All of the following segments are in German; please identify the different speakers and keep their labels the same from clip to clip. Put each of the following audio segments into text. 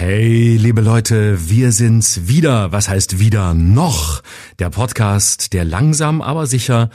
Speaker 1: Hey, liebe Leute, wir sind's wieder. Was heißt wieder noch? Der Podcast, der langsam, aber sicher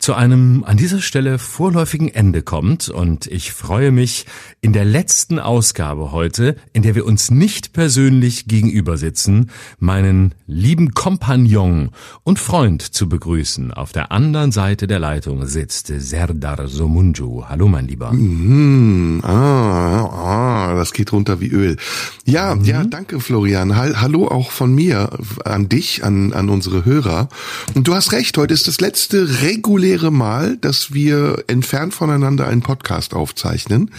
Speaker 1: zu einem an dieser Stelle vorläufigen Ende kommt. Und ich freue mich in der letzten Ausgabe heute, in der wir uns nicht persönlich gegenüber sitzen, meinen lieben Kompagnon und Freund zu begrüßen. Auf der anderen Seite der Leitung sitzt Serdar Somunju. Hallo, mein Lieber.
Speaker 2: Mm, ah, ah, das geht runter wie Öl. Ja, mhm. ja, danke, Florian. Hallo auch von mir an dich, an, an unsere Hörer. Und du hast recht, heute ist das letzte reguläre Mal, dass wir entfernt voneinander einen Podcast aufzeichnen.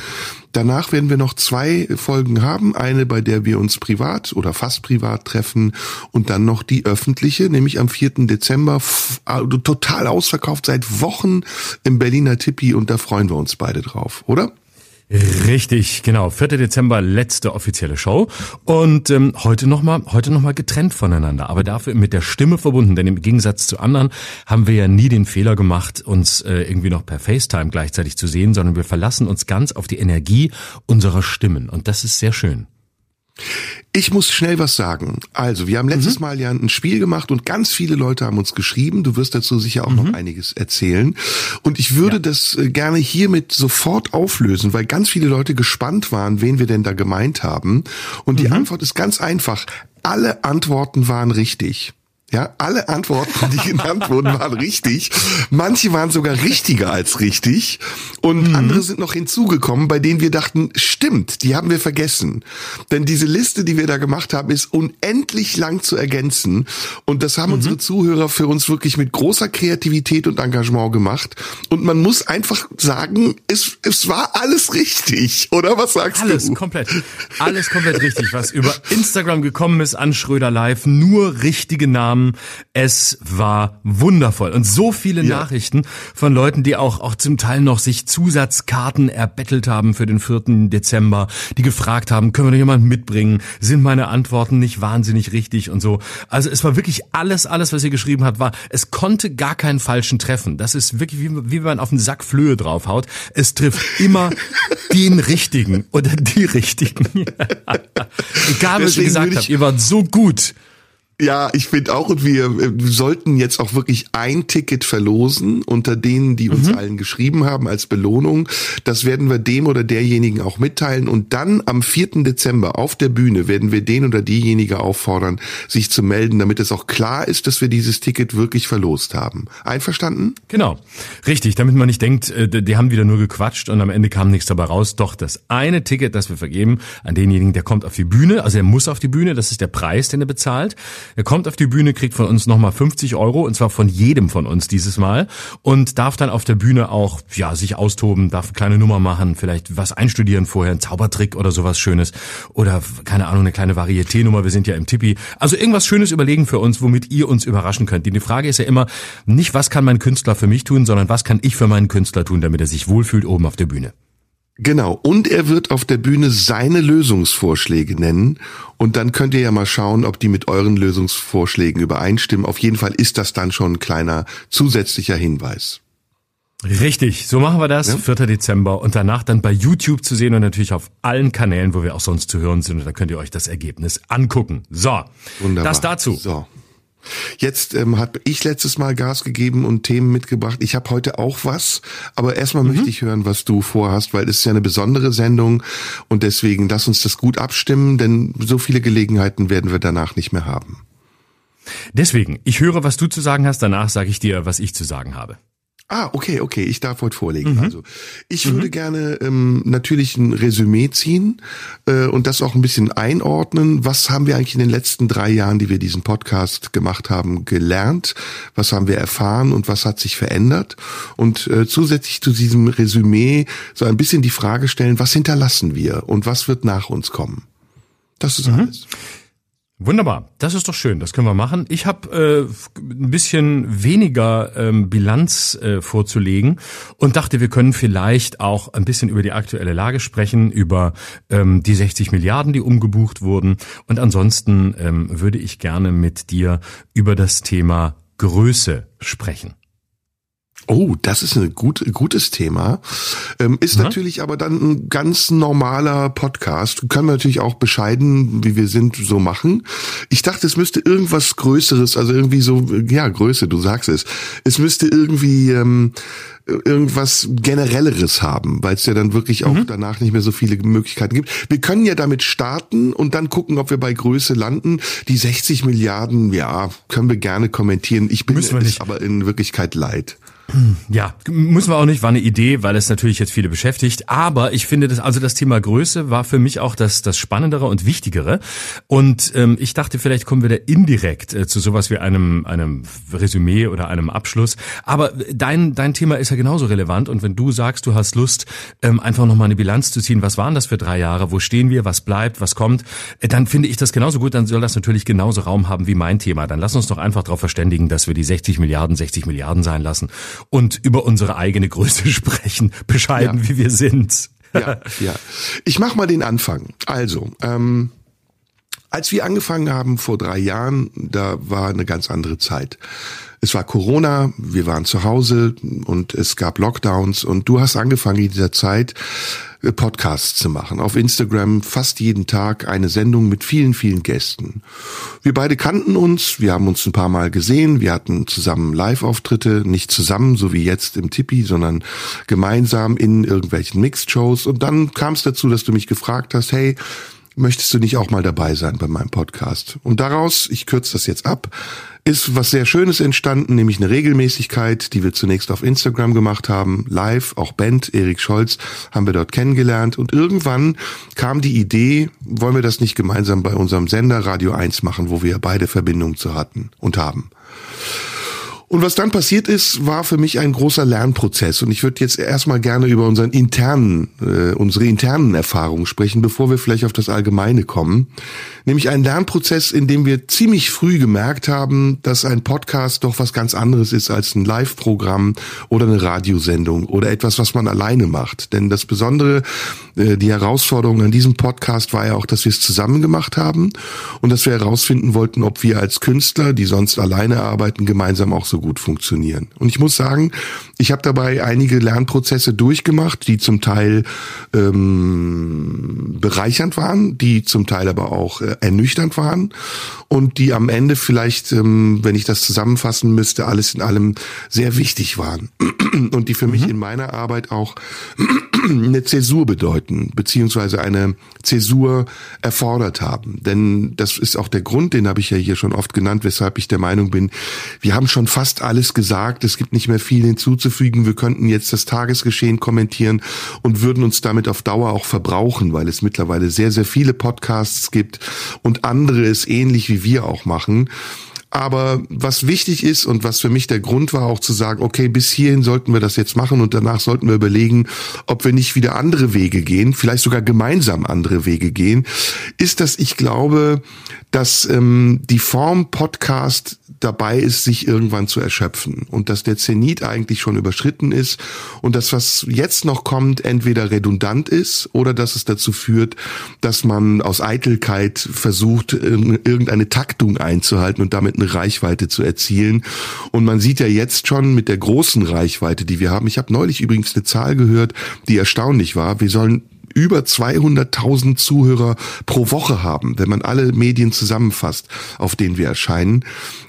Speaker 2: Danach werden wir noch zwei Folgen haben. Eine, bei der wir uns privat oder fast privat treffen und dann noch die öffentliche, nämlich am 4. Dezember, also total ausverkauft seit Wochen im Berliner Tippi und da freuen wir uns beide drauf, oder?
Speaker 1: Richtig, genau. 4. Dezember, letzte offizielle Show. Und ähm, heute nochmal heute noch getrennt voneinander, aber dafür mit der Stimme verbunden. Denn im Gegensatz zu anderen haben wir ja nie den Fehler gemacht, uns äh, irgendwie noch per FaceTime gleichzeitig zu sehen, sondern wir verlassen uns ganz auf die Energie unserer Stimmen. Und das ist sehr schön.
Speaker 2: Ich muss schnell was sagen. Also, wir haben letztes mhm. Mal ja ein Spiel gemacht und ganz viele Leute haben uns geschrieben. Du wirst dazu sicher auch mhm. noch einiges erzählen. Und ich würde ja. das äh, gerne hiermit sofort auflösen, weil ganz viele Leute gespannt waren, wen wir denn da gemeint haben. Und die mhm. Antwort ist ganz einfach. Alle Antworten waren richtig. Ja, alle Antworten, die genannt wurden, waren richtig. Manche waren sogar richtiger als richtig. Und mhm. andere sind noch hinzugekommen, bei denen wir dachten, stimmt, die haben wir vergessen. Denn diese Liste, die wir da gemacht haben, ist unendlich lang zu ergänzen. Und das haben mhm. unsere Zuhörer für uns wirklich mit großer Kreativität und Engagement gemacht. Und man muss einfach sagen, es, es war alles richtig. Oder was sagst
Speaker 1: alles
Speaker 2: du?
Speaker 1: Alles komplett. Alles komplett richtig. Was über Instagram gekommen ist an Schröder Live, nur richtige Namen haben. Es war wundervoll und so viele ja. Nachrichten von Leuten, die auch, auch zum Teil noch sich Zusatzkarten erbettelt haben für den 4. Dezember, die gefragt haben, können wir noch jemanden mitbringen? Sind meine Antworten nicht wahnsinnig richtig und so? Also es war wirklich alles, alles, was ihr geschrieben habt, war, es konnte gar keinen falschen treffen. Das ist wirklich wie, wie wenn man auf einen Sack Flöhe draufhaut. Es trifft immer den richtigen oder die richtigen. Egal, was ihr gesagt habt, ihr wart so gut.
Speaker 2: Ja, ich finde auch, und wir, wir sollten jetzt auch wirklich ein Ticket verlosen unter denen, die uns mhm. allen geschrieben haben als Belohnung. Das werden wir dem oder derjenigen auch mitteilen. Und dann am 4. Dezember auf der Bühne werden wir den oder diejenige auffordern, sich zu melden, damit es auch klar ist, dass wir dieses Ticket wirklich verlost haben. Einverstanden?
Speaker 1: Genau. Richtig, damit man nicht denkt, äh, die haben wieder nur gequatscht und am Ende kam nichts dabei raus. Doch das eine Ticket, das wir vergeben an denjenigen, der kommt auf die Bühne, also er muss auf die Bühne, das ist der Preis, den er bezahlt. Er kommt auf die Bühne, kriegt von uns nochmal 50 Euro und zwar von jedem von uns dieses Mal und darf dann auf der Bühne auch ja sich austoben, darf eine kleine Nummer machen, vielleicht was einstudieren vorher, ein Zaubertrick oder sowas Schönes oder keine Ahnung eine kleine Varieté-Nummer. Wir sind ja im Tippi, also irgendwas Schönes überlegen für uns, womit ihr uns überraschen könnt. Die Frage ist ja immer nicht, was kann mein Künstler für mich tun, sondern was kann ich für meinen Künstler tun, damit er sich wohlfühlt oben auf der Bühne.
Speaker 2: Genau. Und er wird auf der Bühne seine Lösungsvorschläge nennen. Und dann könnt ihr ja mal schauen, ob die mit euren Lösungsvorschlägen übereinstimmen. Auf jeden Fall ist das dann schon ein kleiner zusätzlicher Hinweis.
Speaker 1: Richtig, so machen wir das, ja. 4. Dezember und danach dann bei YouTube zu sehen und natürlich auf allen Kanälen, wo wir auch sonst zu hören sind und da könnt ihr euch das Ergebnis angucken. So, Wunderbar. das dazu.
Speaker 2: So. Jetzt ähm, habe ich letztes Mal Gas gegeben und Themen mitgebracht. Ich habe heute auch was, aber erstmal mhm. möchte ich hören, was du vorhast, weil es ist ja eine besondere Sendung und deswegen lass uns das gut abstimmen, denn so viele Gelegenheiten werden wir danach nicht mehr haben.
Speaker 1: Deswegen, ich höre, was du zu sagen hast, danach sage ich dir, was ich zu sagen habe.
Speaker 2: Ah, okay, okay, ich darf heute vorlegen. Mhm. Also ich mhm. würde gerne ähm, natürlich ein Resümee ziehen äh, und das auch ein bisschen einordnen. Was haben wir eigentlich in den letzten drei Jahren, die wir diesen Podcast gemacht haben, gelernt? Was haben wir erfahren und was hat sich verändert? Und äh, zusätzlich zu diesem Resümee so ein bisschen die Frage stellen, was hinterlassen wir und was wird nach uns kommen? Das ist mhm. alles.
Speaker 1: Wunderbar, das ist doch schön, das können wir machen. Ich habe äh, ein bisschen weniger ähm, Bilanz äh, vorzulegen und dachte, wir können vielleicht auch ein bisschen über die aktuelle Lage sprechen, über ähm, die 60 Milliarden, die umgebucht wurden. Und ansonsten ähm, würde ich gerne mit dir über das Thema Größe sprechen.
Speaker 2: Oh, das ist ein gut, gutes Thema. Ähm, ist mhm. natürlich aber dann ein ganz normaler Podcast. Können wir natürlich auch bescheiden, wie wir sind, so machen. Ich dachte, es müsste irgendwas Größeres, also irgendwie so, ja, Größe, du sagst es. Es müsste irgendwie ähm, irgendwas generelleres haben, weil es ja dann wirklich auch mhm. danach nicht mehr so viele Möglichkeiten gibt. Wir können ja damit starten und dann gucken, ob wir bei Größe landen. Die 60 Milliarden, ja, können wir gerne kommentieren. Ich bin es aber in Wirklichkeit leid.
Speaker 1: Ja, müssen wir auch nicht, war eine Idee, weil es natürlich jetzt viele beschäftigt. Aber ich finde das, also das Thema Größe war für mich auch das, das Spannendere und Wichtigere. Und ähm, ich dachte, vielleicht kommen wir da indirekt äh, zu sowas wie einem, einem Resümee oder einem Abschluss. Aber dein, dein Thema ist ja genauso relevant. Und wenn du sagst, du hast Lust, ähm, einfach nochmal eine Bilanz zu ziehen, was waren das für drei Jahre, wo stehen wir, was bleibt, was kommt, äh, dann finde ich das genauso gut. Dann soll das natürlich genauso Raum haben wie mein Thema. Dann lass uns doch einfach darauf verständigen, dass wir die 60 Milliarden 60 Milliarden sein lassen und über unsere eigene Größe sprechen, bescheiden ja. wie wir sind.
Speaker 2: ja, ja. Ich mach mal den Anfang. Also, ähm, als wir angefangen haben vor drei Jahren, da war eine ganz andere Zeit. Es war Corona, wir waren zu Hause und es gab Lockdowns und du hast angefangen in dieser Zeit äh, Podcasts zu machen. Auf Instagram fast jeden Tag eine Sendung mit vielen, vielen Gästen. Wir beide kannten uns, wir haben uns ein paar Mal gesehen, wir hatten zusammen Live-Auftritte, nicht zusammen, so wie jetzt im Tippi, sondern gemeinsam in irgendwelchen Mixed-Shows. Und dann kam es dazu, dass du mich gefragt hast, hey, möchtest du nicht auch mal dabei sein bei meinem Podcast? Und daraus, ich kürze das jetzt ab, ist was sehr Schönes entstanden, nämlich eine Regelmäßigkeit, die wir zunächst auf Instagram gemacht haben, live, auch Band, Erik Scholz haben wir dort kennengelernt und irgendwann kam die Idee, wollen wir das nicht gemeinsam bei unserem Sender Radio 1 machen, wo wir beide Verbindungen zu hatten und haben. Und was dann passiert ist, war für mich ein großer Lernprozess. Und ich würde jetzt erstmal gerne über unseren internen, äh, unsere internen Erfahrungen sprechen, bevor wir vielleicht auf das Allgemeine kommen. Nämlich einen Lernprozess, in dem wir ziemlich früh gemerkt haben, dass ein Podcast doch was ganz anderes ist als ein Live-Programm oder eine Radiosendung oder etwas, was man alleine macht. Denn das Besondere, die Herausforderung an diesem Podcast war ja auch, dass wir es zusammen gemacht haben und dass wir herausfinden wollten, ob wir als Künstler, die sonst alleine arbeiten, gemeinsam auch so gut funktionieren. Und ich muss sagen, ich habe dabei einige Lernprozesse durchgemacht, die zum Teil ähm, bereichernd waren, die zum Teil aber auch äh, ernüchternd waren und die am Ende vielleicht, ähm, wenn ich das zusammenfassen müsste, alles in allem sehr wichtig waren und die für mhm. mich in meiner Arbeit auch eine Zäsur bedeuten, beziehungsweise eine Zäsur erfordert haben. Denn das ist auch der Grund, den habe ich ja hier schon oft genannt, weshalb ich der Meinung bin, wir haben schon fast alles gesagt, es gibt nicht mehr viel hinzuzufügen, wir könnten jetzt das Tagesgeschehen kommentieren und würden uns damit auf Dauer auch verbrauchen, weil es mittlerweile sehr, sehr viele Podcasts gibt und andere es ähnlich wie wir auch machen. Aber was wichtig ist und was für mich der Grund war, auch zu sagen, okay, bis hierhin sollten wir das jetzt machen und danach sollten wir überlegen, ob wir nicht wieder andere Wege gehen, vielleicht sogar gemeinsam andere Wege gehen, ist, dass ich glaube, dass ähm, die Form Podcast dabei ist, sich irgendwann zu erschöpfen und dass der Zenit eigentlich schon überschritten ist und das, was jetzt noch kommt, entweder redundant ist oder dass es dazu führt, dass man aus Eitelkeit versucht, irgendeine Taktung einzuhalten und damit eine Reichweite zu erzielen. Und man sieht ja jetzt schon mit der großen Reichweite, die wir haben. Ich habe neulich übrigens eine Zahl gehört, die erstaunlich war. Wir sollen über 200.000 Zuhörer pro Woche haben, wenn man alle Medien zusammenfasst, auf denen wir erscheinen.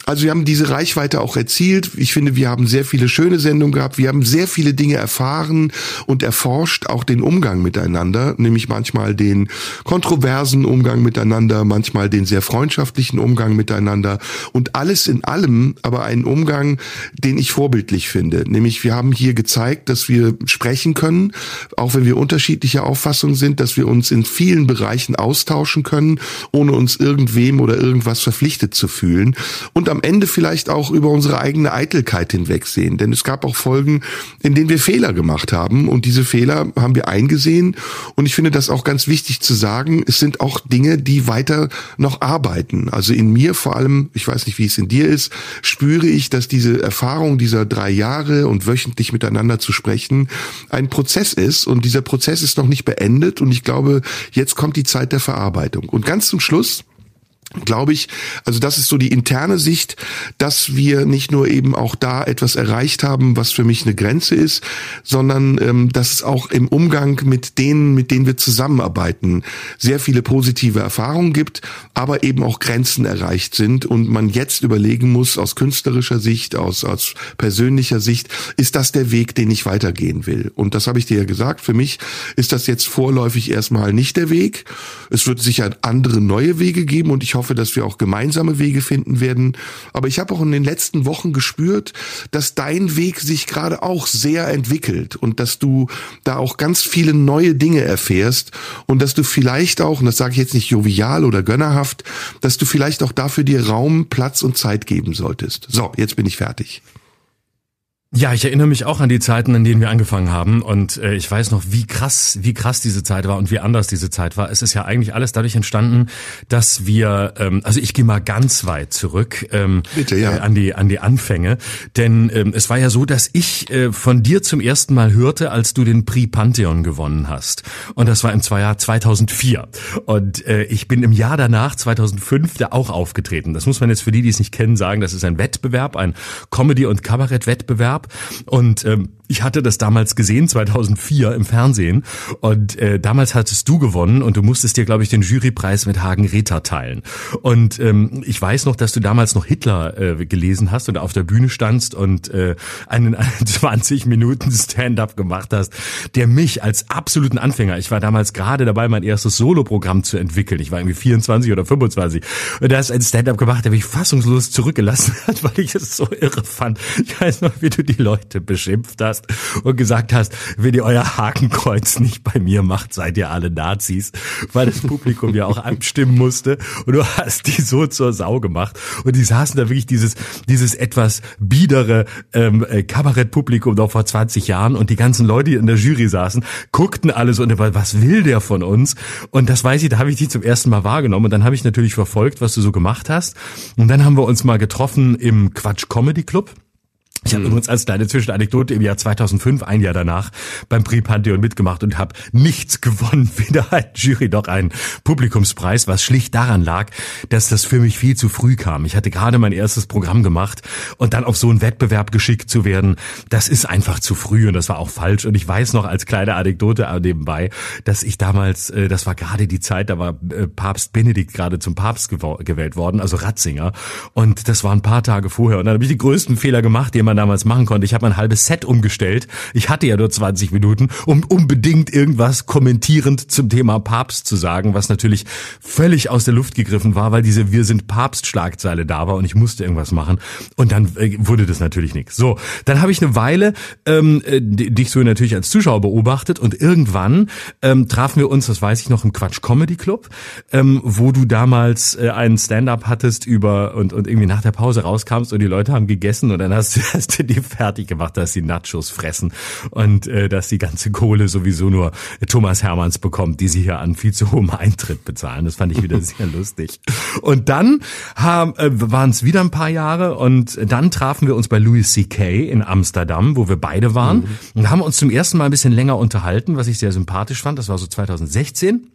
Speaker 2: Also wir haben diese Reichweite auch erzielt. Ich finde, wir haben sehr viele schöne Sendungen gehabt. Wir haben sehr viele Dinge erfahren und erforscht, auch den Umgang miteinander, nämlich manchmal den kontroversen Umgang miteinander, manchmal den sehr freundschaftlichen Umgang miteinander und alles in allem aber einen Umgang, den ich vorbildlich finde. Nämlich wir haben hier gezeigt, dass wir sprechen können, auch wenn wir unterschiedlicher Auffassung sind, dass wir uns in vielen Bereichen austauschen können, ohne uns irgendwem oder irgendwas verpflichtet zu fühlen und am Ende vielleicht auch über unsere eigene Eitelkeit hinwegsehen. Denn es gab auch Folgen, in denen wir Fehler gemacht haben und diese Fehler haben wir eingesehen. Und ich finde das auch ganz wichtig zu sagen. Es sind auch Dinge, die weiter noch arbeiten. Also in mir vor allem, ich weiß nicht, wie es in dir ist, spüre ich, dass diese Erfahrung dieser drei Jahre und wöchentlich miteinander zu sprechen ein Prozess ist. Und dieser Prozess ist noch nicht beendet. Und ich glaube, jetzt kommt die Zeit der Verarbeitung. Und ganz zum Schluss glaube ich, also das ist so die interne Sicht, dass wir nicht nur eben auch da etwas erreicht haben, was für mich eine Grenze ist, sondern ähm, dass es auch im Umgang mit denen, mit denen wir zusammenarbeiten, sehr viele positive Erfahrungen gibt, aber eben auch Grenzen erreicht sind und man jetzt überlegen muss, aus künstlerischer Sicht, aus, aus persönlicher Sicht, ist das der Weg, den ich weitergehen will? Und das habe ich dir ja gesagt, für mich ist das jetzt vorläufig erstmal nicht der Weg. Es wird sicher andere neue Wege geben und ich hoffe, dass wir auch gemeinsame Wege finden werden. Aber ich habe auch in den letzten Wochen gespürt, dass dein Weg sich gerade auch sehr entwickelt und dass du da auch ganz viele neue Dinge erfährst und dass du vielleicht auch, und das sage ich jetzt nicht jovial oder gönnerhaft, dass du vielleicht auch dafür dir Raum, Platz und Zeit geben solltest. So, jetzt bin ich fertig.
Speaker 1: Ja, ich erinnere mich auch an die Zeiten, in denen wir angefangen haben und äh, ich weiß noch, wie krass, wie krass diese Zeit war und wie anders diese Zeit war. Es ist ja eigentlich alles dadurch entstanden, dass wir, ähm, also ich gehe mal ganz weit zurück ähm, Bitte, ja. äh, an die an die Anfänge, denn ähm, es war ja so, dass ich äh, von dir zum ersten Mal hörte, als du den Prix Pantheon gewonnen hast und das war im Jahr 2004 und äh, ich bin im Jahr danach 2005 da auch aufgetreten. Das muss man jetzt für die, die es nicht kennen, sagen. Das ist ein Wettbewerb, ein Comedy und Kabarett-Wettbewerb gab. Und ähm, ich hatte das damals gesehen, 2004 im Fernsehen. Und äh, damals hattest du gewonnen und du musstest dir, glaube ich, den Jurypreis mit Hagen Ritter teilen. Und ähm, ich weiß noch, dass du damals noch Hitler äh, gelesen hast und auf der Bühne standst und äh, einen, einen 20 Minuten Stand-up gemacht hast, der mich als absoluten Anfänger, ich war damals gerade dabei, mein erstes Soloprogramm zu entwickeln. Ich war irgendwie 24 oder 25. Und da hast ein Stand-up gemacht, der mich fassungslos zurückgelassen hat, weil ich es so irre fand. Ich weiß noch, wie du die Leute beschimpft hast hast und gesagt hast, wenn ihr euer Hakenkreuz nicht bei mir macht, seid ihr alle Nazis, weil das Publikum ja auch abstimmen musste. Und du hast die so zur Sau gemacht. Und die saßen da wirklich dieses dieses etwas biedere ähm, äh, Kabarettpublikum noch vor 20 Jahren. Und die ganzen Leute, die in der Jury saßen, guckten alle so und was will der von uns? Und das weiß ich, da habe ich dich zum ersten Mal wahrgenommen. Und dann habe ich natürlich verfolgt, was du so gemacht hast. Und dann haben wir uns mal getroffen im Quatsch Comedy Club ich habe mhm. übrigens als kleine Zwischenanekdote im Jahr 2005, ein Jahr danach, beim Prix Pantheon mitgemacht und habe nichts gewonnen, weder ein Jury noch einen Publikumspreis, was schlicht daran lag, dass das für mich viel zu früh kam. Ich hatte gerade mein erstes Programm gemacht und dann auf so einen Wettbewerb geschickt zu werden, das ist einfach zu früh und das war auch falsch. Und ich weiß noch als kleine Anekdote nebenbei, dass ich damals, äh, das war gerade die Zeit, da war äh, Papst Benedikt gerade zum Papst gewählt worden, also Ratzinger. Und das war ein paar Tage vorher. Und dann habe ich die größten Fehler gemacht, die man damals machen konnte. Ich habe mein halbes Set umgestellt. Ich hatte ja nur 20 Minuten, um unbedingt irgendwas kommentierend zum Thema Papst zu sagen, was natürlich völlig aus der Luft gegriffen war, weil diese Wir sind Papst Schlagzeile da war und ich musste irgendwas machen. Und dann äh, wurde das natürlich nichts. So, dann habe ich eine Weile ähm, äh, dich so natürlich als Zuschauer beobachtet und irgendwann ähm, trafen wir uns, das weiß ich noch, im Quatsch Comedy Club, ähm, wo du damals äh, einen Stand-up hattest über und, und irgendwie nach der Pause rauskamst und die Leute haben gegessen und dann hast du hast du die fertig gemacht, dass die Nachos fressen und äh, dass die ganze Kohle sowieso nur Thomas Hermanns bekommt, die sie hier an viel zu hohem Eintritt bezahlen. Das fand ich wieder sehr lustig. Und dann äh, waren es wieder ein paar Jahre und dann trafen wir uns bei Louis C.K. in Amsterdam, wo wir beide waren mhm. und haben uns zum ersten Mal ein bisschen länger unterhalten, was ich sehr sympathisch fand. Das war so 2016.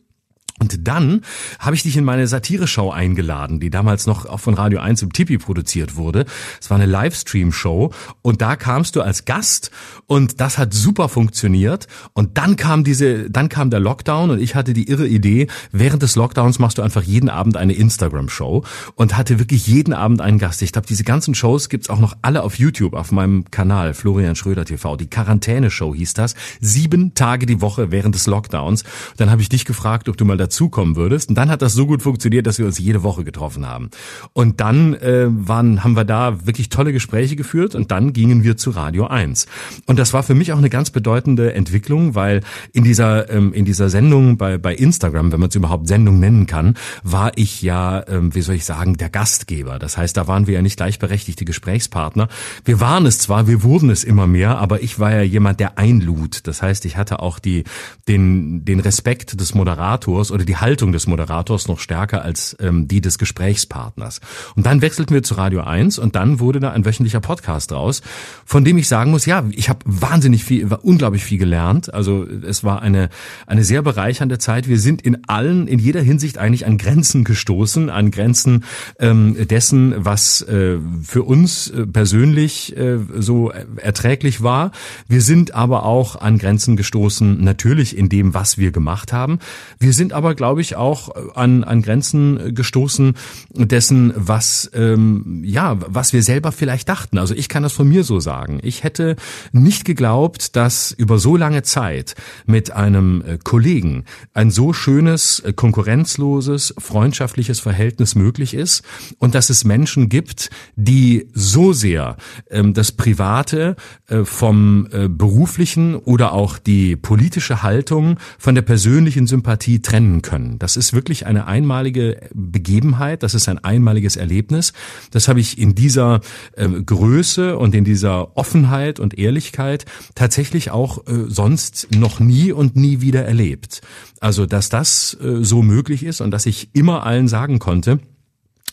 Speaker 1: Und dann habe ich dich in meine Satire-Show eingeladen, die damals noch auch von Radio 1 im Tipi produziert wurde. Es war eine Livestream-Show und da kamst du als Gast und das hat super funktioniert. Und dann kam diese, dann kam der Lockdown und ich hatte die irre Idee, während des Lockdowns machst du einfach jeden Abend eine Instagram-Show und hatte wirklich jeden Abend einen Gast. Ich glaube, diese ganzen Shows gibt's auch noch alle auf YouTube, auf meinem Kanal, Florian Schröder TV. Die Quarantäne-Show hieß das. Sieben Tage die Woche während des Lockdowns. Dann habe ich dich gefragt, ob du mal dazukommen würdest. Und dann hat das so gut funktioniert, dass wir uns jede Woche getroffen haben. Und dann äh, waren, haben wir da wirklich tolle Gespräche geführt und dann gingen wir zu Radio 1. Und das war für mich auch eine ganz bedeutende Entwicklung, weil in dieser, ähm, in dieser Sendung bei, bei Instagram, wenn man es überhaupt Sendung nennen kann, war ich ja, ähm, wie soll ich sagen, der Gastgeber. Das heißt, da waren wir ja nicht gleichberechtigte Gesprächspartner. Wir waren es zwar, wir wurden es immer mehr, aber ich war ja jemand, der einlud. Das heißt, ich hatte auch die, den, den Respekt des Moderators oder die Haltung des Moderators noch stärker als ähm, die des Gesprächspartners. Und dann wechselten wir zu Radio 1 und dann wurde da ein wöchentlicher Podcast raus, von dem ich sagen muss, ja, ich habe wahnsinnig viel, unglaublich viel gelernt. Also es war eine, eine sehr bereichernde Zeit. Wir sind in allen, in jeder Hinsicht eigentlich an Grenzen gestoßen, an Grenzen ähm, dessen, was äh, für uns äh, persönlich äh, so erträglich war. Wir sind aber auch an Grenzen gestoßen, natürlich in dem, was wir gemacht haben. Wir sind aber, glaube ich, auch an, an Grenzen gestoßen dessen, was ähm, ja, was wir selber vielleicht dachten. Also ich kann das von mir so sagen. Ich hätte nicht geglaubt, dass über so lange Zeit mit einem äh, Kollegen ein so schönes, äh, konkurrenzloses, freundschaftliches Verhältnis möglich ist und dass es Menschen gibt, die so sehr ähm, das Private äh, vom äh, beruflichen oder auch die politische Haltung von der persönlichen Sympathie trennen können. Das ist wirklich eine einmalige Begebenheit, das ist ein einmaliges Erlebnis. Das habe ich in dieser äh, Größe und in dieser Offenheit und Ehrlichkeit tatsächlich auch äh, sonst noch nie und nie wieder erlebt. Also, dass das äh, so möglich ist und dass ich immer allen sagen konnte,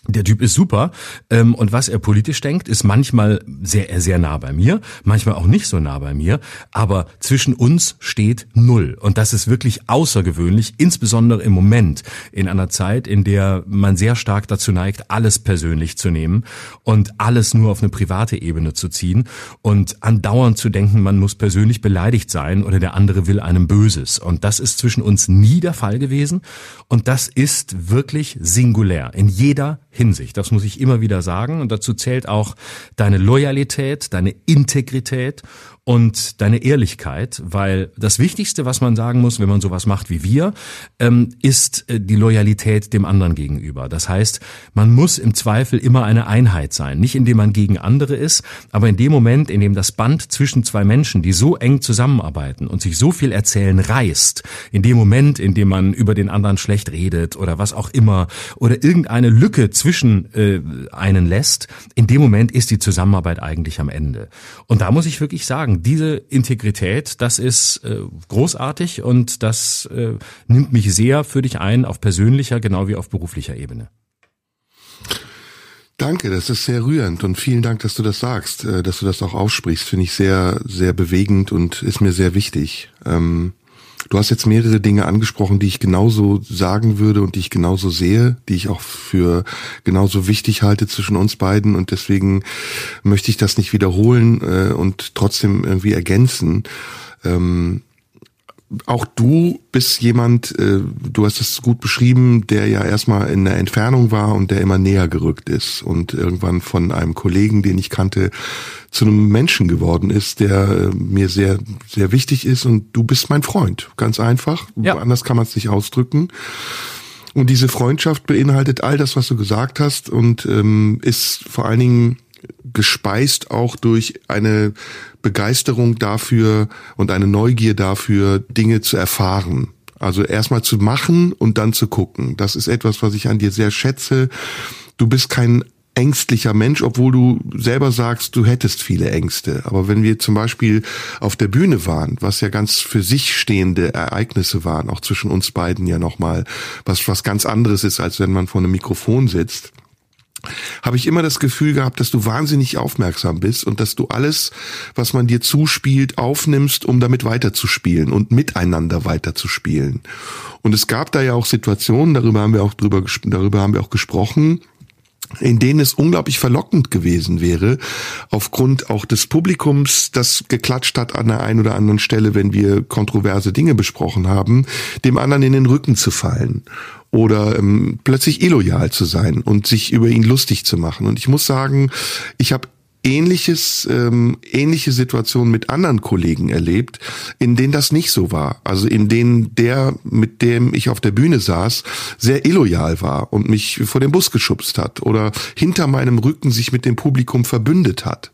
Speaker 1: der Typ ist super. Ähm, und was er politisch denkt, ist manchmal sehr sehr nah bei mir, manchmal auch nicht so nah bei mir, aber zwischen uns steht null. Und das ist wirklich außergewöhnlich, insbesondere im Moment in einer Zeit, in der man sehr stark dazu neigt, alles persönlich zu nehmen und alles nur auf eine private Ebene zu ziehen. Und andauernd zu denken, man muss persönlich beleidigt sein oder der andere will einem Böses. Und das ist zwischen uns nie der Fall gewesen. Und das ist wirklich singulär. In jeder Hinsicht. Das muss ich immer wieder sagen. Und dazu zählt auch deine Loyalität, deine Integrität und deine Ehrlichkeit, weil das Wichtigste, was man sagen muss, wenn man sowas macht wie wir, ähm, ist äh, die Loyalität dem anderen gegenüber. Das heißt, man muss im Zweifel immer eine Einheit sein, nicht indem man gegen andere ist, aber in dem Moment, in dem das Band zwischen zwei Menschen, die so eng zusammenarbeiten und sich so viel erzählen, reißt, in dem Moment, in dem man über den anderen schlecht redet oder was auch immer oder irgendeine Lücke zwischen äh, einen lässt, in dem Moment ist die Zusammenarbeit eigentlich am Ende. Und da muss ich wirklich sagen, sagen, diese Integrität, das ist äh, großartig und das äh, nimmt mich sehr für dich ein auf persönlicher genau wie auf beruflicher Ebene.
Speaker 2: Danke, das ist sehr rührend und vielen Dank, dass du das sagst, äh, dass du das auch aussprichst. Finde ich sehr, sehr bewegend und ist mir sehr wichtig. Ähm, Du hast jetzt mehrere Dinge angesprochen, die ich genauso sagen würde und die ich genauso sehe, die ich auch für genauso wichtig halte zwischen uns beiden und deswegen möchte ich das nicht wiederholen äh, und trotzdem irgendwie ergänzen. Ähm, auch du bist jemand, äh, du hast es gut beschrieben, der ja erstmal in der Entfernung war und der immer näher gerückt ist und irgendwann von einem Kollegen, den ich kannte, zu einem Menschen geworden ist, der äh, mir sehr, sehr wichtig ist und du bist mein Freund. Ganz einfach. Ja. Anders kann man es nicht ausdrücken. Und diese Freundschaft beinhaltet all das, was du gesagt hast und ähm, ist vor allen Dingen gespeist auch durch eine Begeisterung dafür und eine Neugier dafür, Dinge zu erfahren. Also erstmal zu machen und dann zu gucken. Das ist etwas, was ich an dir sehr schätze. Du bist kein ängstlicher Mensch, obwohl du selber sagst, du hättest viele Ängste. Aber wenn wir zum Beispiel auf der Bühne waren, was ja ganz für sich stehende Ereignisse waren, auch zwischen uns beiden ja nochmal, was, was ganz anderes ist, als wenn man vor einem Mikrofon sitzt, habe ich immer das Gefühl gehabt, dass du wahnsinnig aufmerksam bist und dass du alles, was man dir zuspielt, aufnimmst, um damit weiterzuspielen und miteinander weiterzuspielen. Und es gab da ja auch Situationen, darüber haben wir auch drüber, darüber haben wir auch gesprochen, in denen es unglaublich verlockend gewesen wäre, aufgrund auch des Publikums, das geklatscht hat an der einen oder anderen Stelle, wenn wir kontroverse Dinge besprochen haben, dem anderen in den Rücken zu fallen oder ähm, plötzlich illoyal zu sein und sich über ihn lustig zu machen. Und ich muss sagen, ich habe ähnliches, ähm, ähnliche Situationen mit anderen Kollegen erlebt, in denen das nicht so war. Also in denen der, mit dem ich auf der Bühne saß, sehr illoyal war und mich vor den Bus geschubst hat oder hinter meinem Rücken sich mit dem Publikum verbündet hat.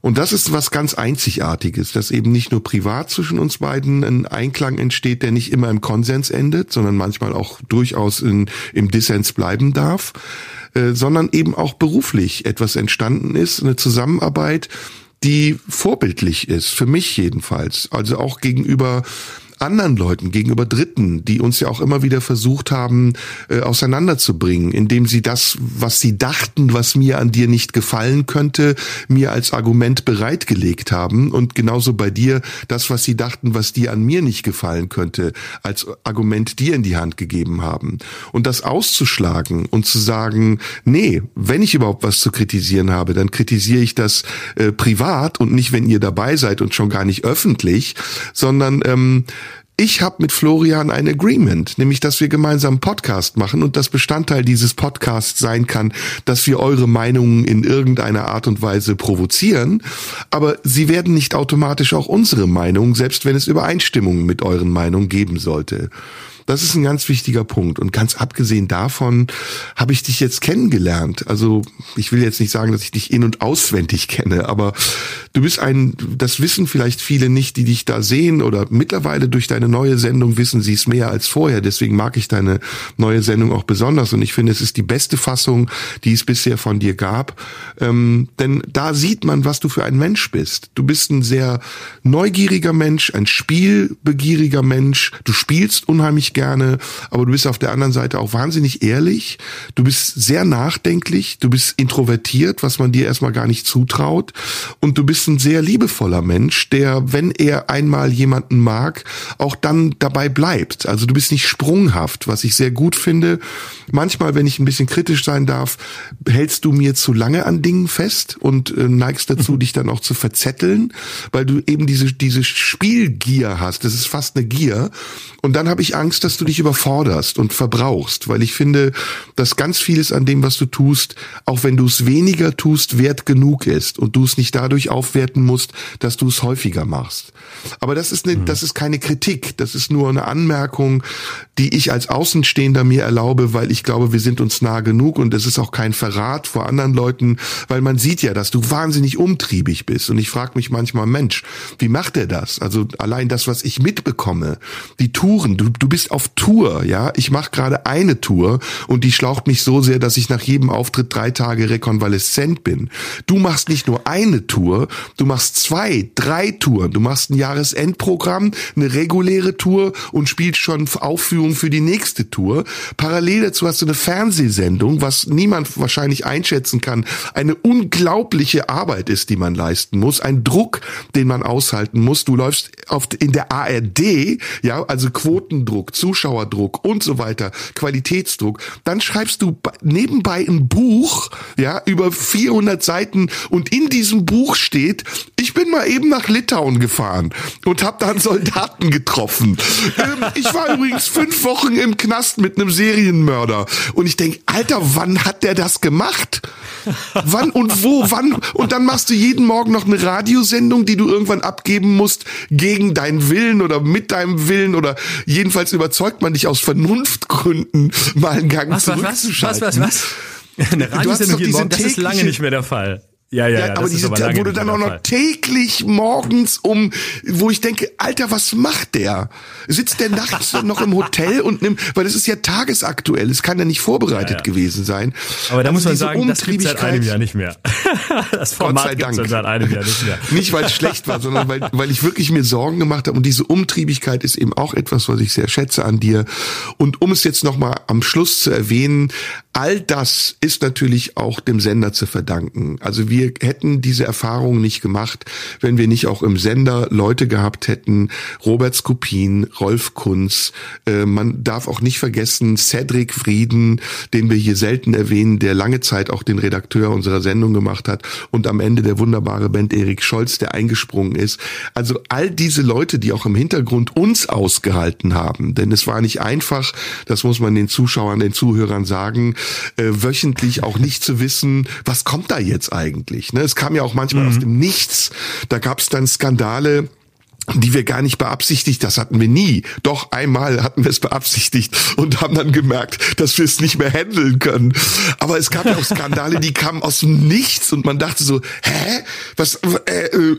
Speaker 2: Und das ist was ganz Einzigartiges, dass eben nicht nur privat zwischen uns beiden ein Einklang entsteht, der nicht immer im Konsens endet, sondern manchmal auch durchaus in, im Dissens bleiben darf, äh, sondern eben auch beruflich etwas entstanden ist, eine Zusammenarbeit, die vorbildlich ist, für mich jedenfalls. Also auch gegenüber anderen Leuten, gegenüber Dritten, die uns ja auch immer wieder versucht haben, äh, auseinanderzubringen, indem sie das, was sie dachten, was mir an dir nicht gefallen könnte, mir als Argument bereitgelegt haben und genauso bei dir das, was sie dachten, was dir an mir nicht gefallen könnte, als Argument dir in die Hand gegeben haben. Und das auszuschlagen und zu sagen, nee, wenn ich überhaupt was zu kritisieren habe, dann kritisiere ich das äh, privat und nicht, wenn ihr dabei seid und schon gar nicht öffentlich, sondern ähm, ich habe mit Florian ein Agreement, nämlich dass wir gemeinsam einen Podcast machen und das Bestandteil dieses Podcasts sein kann, dass wir eure Meinungen in irgendeiner Art und Weise provozieren, aber sie werden nicht automatisch auch unsere Meinung, selbst wenn es Übereinstimmungen mit euren Meinungen geben sollte. Das ist ein ganz wichtiger Punkt. Und ganz abgesehen davon habe ich dich jetzt kennengelernt. Also ich will jetzt nicht sagen, dass ich dich in- und auswendig kenne, aber du bist ein, das wissen vielleicht viele nicht, die dich da sehen oder mittlerweile durch deine neue Sendung wissen sie es mehr als vorher. Deswegen mag ich deine neue Sendung auch besonders und ich finde, es ist die beste Fassung, die es bisher von dir gab. Ähm, denn da sieht man, was du für ein Mensch bist. Du bist ein sehr neugieriger Mensch, ein spielbegieriger Mensch. Du spielst unheimlich gerne, aber du bist auf der anderen Seite auch wahnsinnig ehrlich. Du bist sehr nachdenklich, du bist introvertiert, was man dir erstmal gar nicht zutraut. Und du bist ein sehr liebevoller Mensch, der, wenn er einmal jemanden mag, auch dann dabei bleibt. Also du bist nicht sprunghaft, was ich sehr gut finde. Manchmal, wenn ich ein bisschen kritisch sein darf, hältst du mir zu lange an Dingen fest und äh, neigst dazu, dich dann auch zu verzetteln, weil du eben diese, diese Spielgier hast. Das ist fast eine Gier. Und dann habe ich Angst, dass du dich überforderst und verbrauchst, weil ich finde, dass ganz vieles an dem, was du tust, auch wenn du es weniger tust, wert genug ist und du es nicht dadurch aufwerten musst, dass du es häufiger machst. Aber das ist, eine, mhm. das ist keine Kritik, das ist nur eine Anmerkung, die ich als Außenstehender mir erlaube, weil ich glaube, wir sind uns nah genug und es ist auch kein Verrat vor anderen Leuten, weil man sieht ja, dass du wahnsinnig umtriebig bist und ich frage mich manchmal, Mensch, wie macht er das? Also allein das, was ich mitbekomme, die Touren, du, du bist auf Tour, ja. Ich mache gerade eine Tour und die schlaucht mich so sehr, dass ich nach jedem Auftritt drei Tage rekonvaleszent bin. Du machst nicht nur eine Tour, du machst zwei, drei Touren. Du machst ein Jahresendprogramm, eine reguläre Tour und spielst schon Aufführung für die nächste Tour. Parallel dazu hast du eine Fernsehsendung, was niemand wahrscheinlich einschätzen kann. Eine unglaubliche Arbeit ist, die man leisten muss. Ein Druck, den man aushalten muss. Du läufst oft in der ARD, ja, also Quotendruck, Zuschauerdruck und so weiter, Qualitätsdruck, dann schreibst du nebenbei ein Buch, ja, über 400 Seiten und in diesem Buch steht, ich bin mal eben nach Litauen gefahren und habe dann Soldaten getroffen. Ähm, ich war übrigens fünf Wochen im Knast mit einem Serienmörder und ich denk, Alter, wann hat der das gemacht? Wann und wo, wann? Und dann machst du jeden Morgen noch eine Radiosendung, die du irgendwann abgeben musst, gegen deinen Willen oder mit deinem Willen oder jedenfalls überzeugt man dich aus Vernunftgründen, mal einen Gang
Speaker 1: was,
Speaker 2: zurückzuschalten.
Speaker 1: Was, was, was, was? Eine Radiosendung jeden Morgen, das ist lange nicht mehr der Fall. Ja, ja, ja, ja
Speaker 2: aber diese, aber wo du dann auch noch täglich morgens um, wo ich denke, Alter, was macht der? Sitzt der nachts noch im Hotel und nimmt, weil es ist ja tagesaktuell, es kann ja nicht vorbereitet ja, ja. gewesen sein.
Speaker 1: Aber da also muss man sagen, das gibt seit einem Jahr nicht mehr. Das Format Gott sei Dank. seit einem Jahr nicht mehr.
Speaker 2: Nicht, weil es schlecht war, sondern weil, weil ich wirklich mir Sorgen gemacht habe und diese Umtriebigkeit ist eben auch etwas, was ich sehr schätze an dir. Und um es jetzt nochmal am Schluss zu erwähnen, all das ist natürlich auch dem Sender zu verdanken. Also wir hätten diese Erfahrung nicht gemacht, wenn wir nicht auch im Sender Leute gehabt hätten, Robert Skopin, Rolf Kunz, äh, man darf auch nicht vergessen, Cedric Frieden, den wir hier selten erwähnen, der lange Zeit auch den Redakteur unserer Sendung gemacht hat und am Ende der wunderbare Band Erik Scholz, der eingesprungen ist. Also all diese Leute, die auch im Hintergrund uns ausgehalten haben, denn es war nicht einfach, das muss man den Zuschauern, den Zuhörern sagen, äh, wöchentlich auch nicht zu wissen, was kommt da jetzt eigentlich. Ne? Es kam ja auch manchmal mhm. aus dem Nichts. Da gab es dann Skandale die wir gar nicht beabsichtigt, das hatten wir nie. Doch einmal hatten wir es beabsichtigt und haben dann gemerkt, dass wir es nicht mehr handeln können. Aber es gab ja auch Skandale, die kamen aus dem Nichts und man dachte so, hä? Was, äh, äh?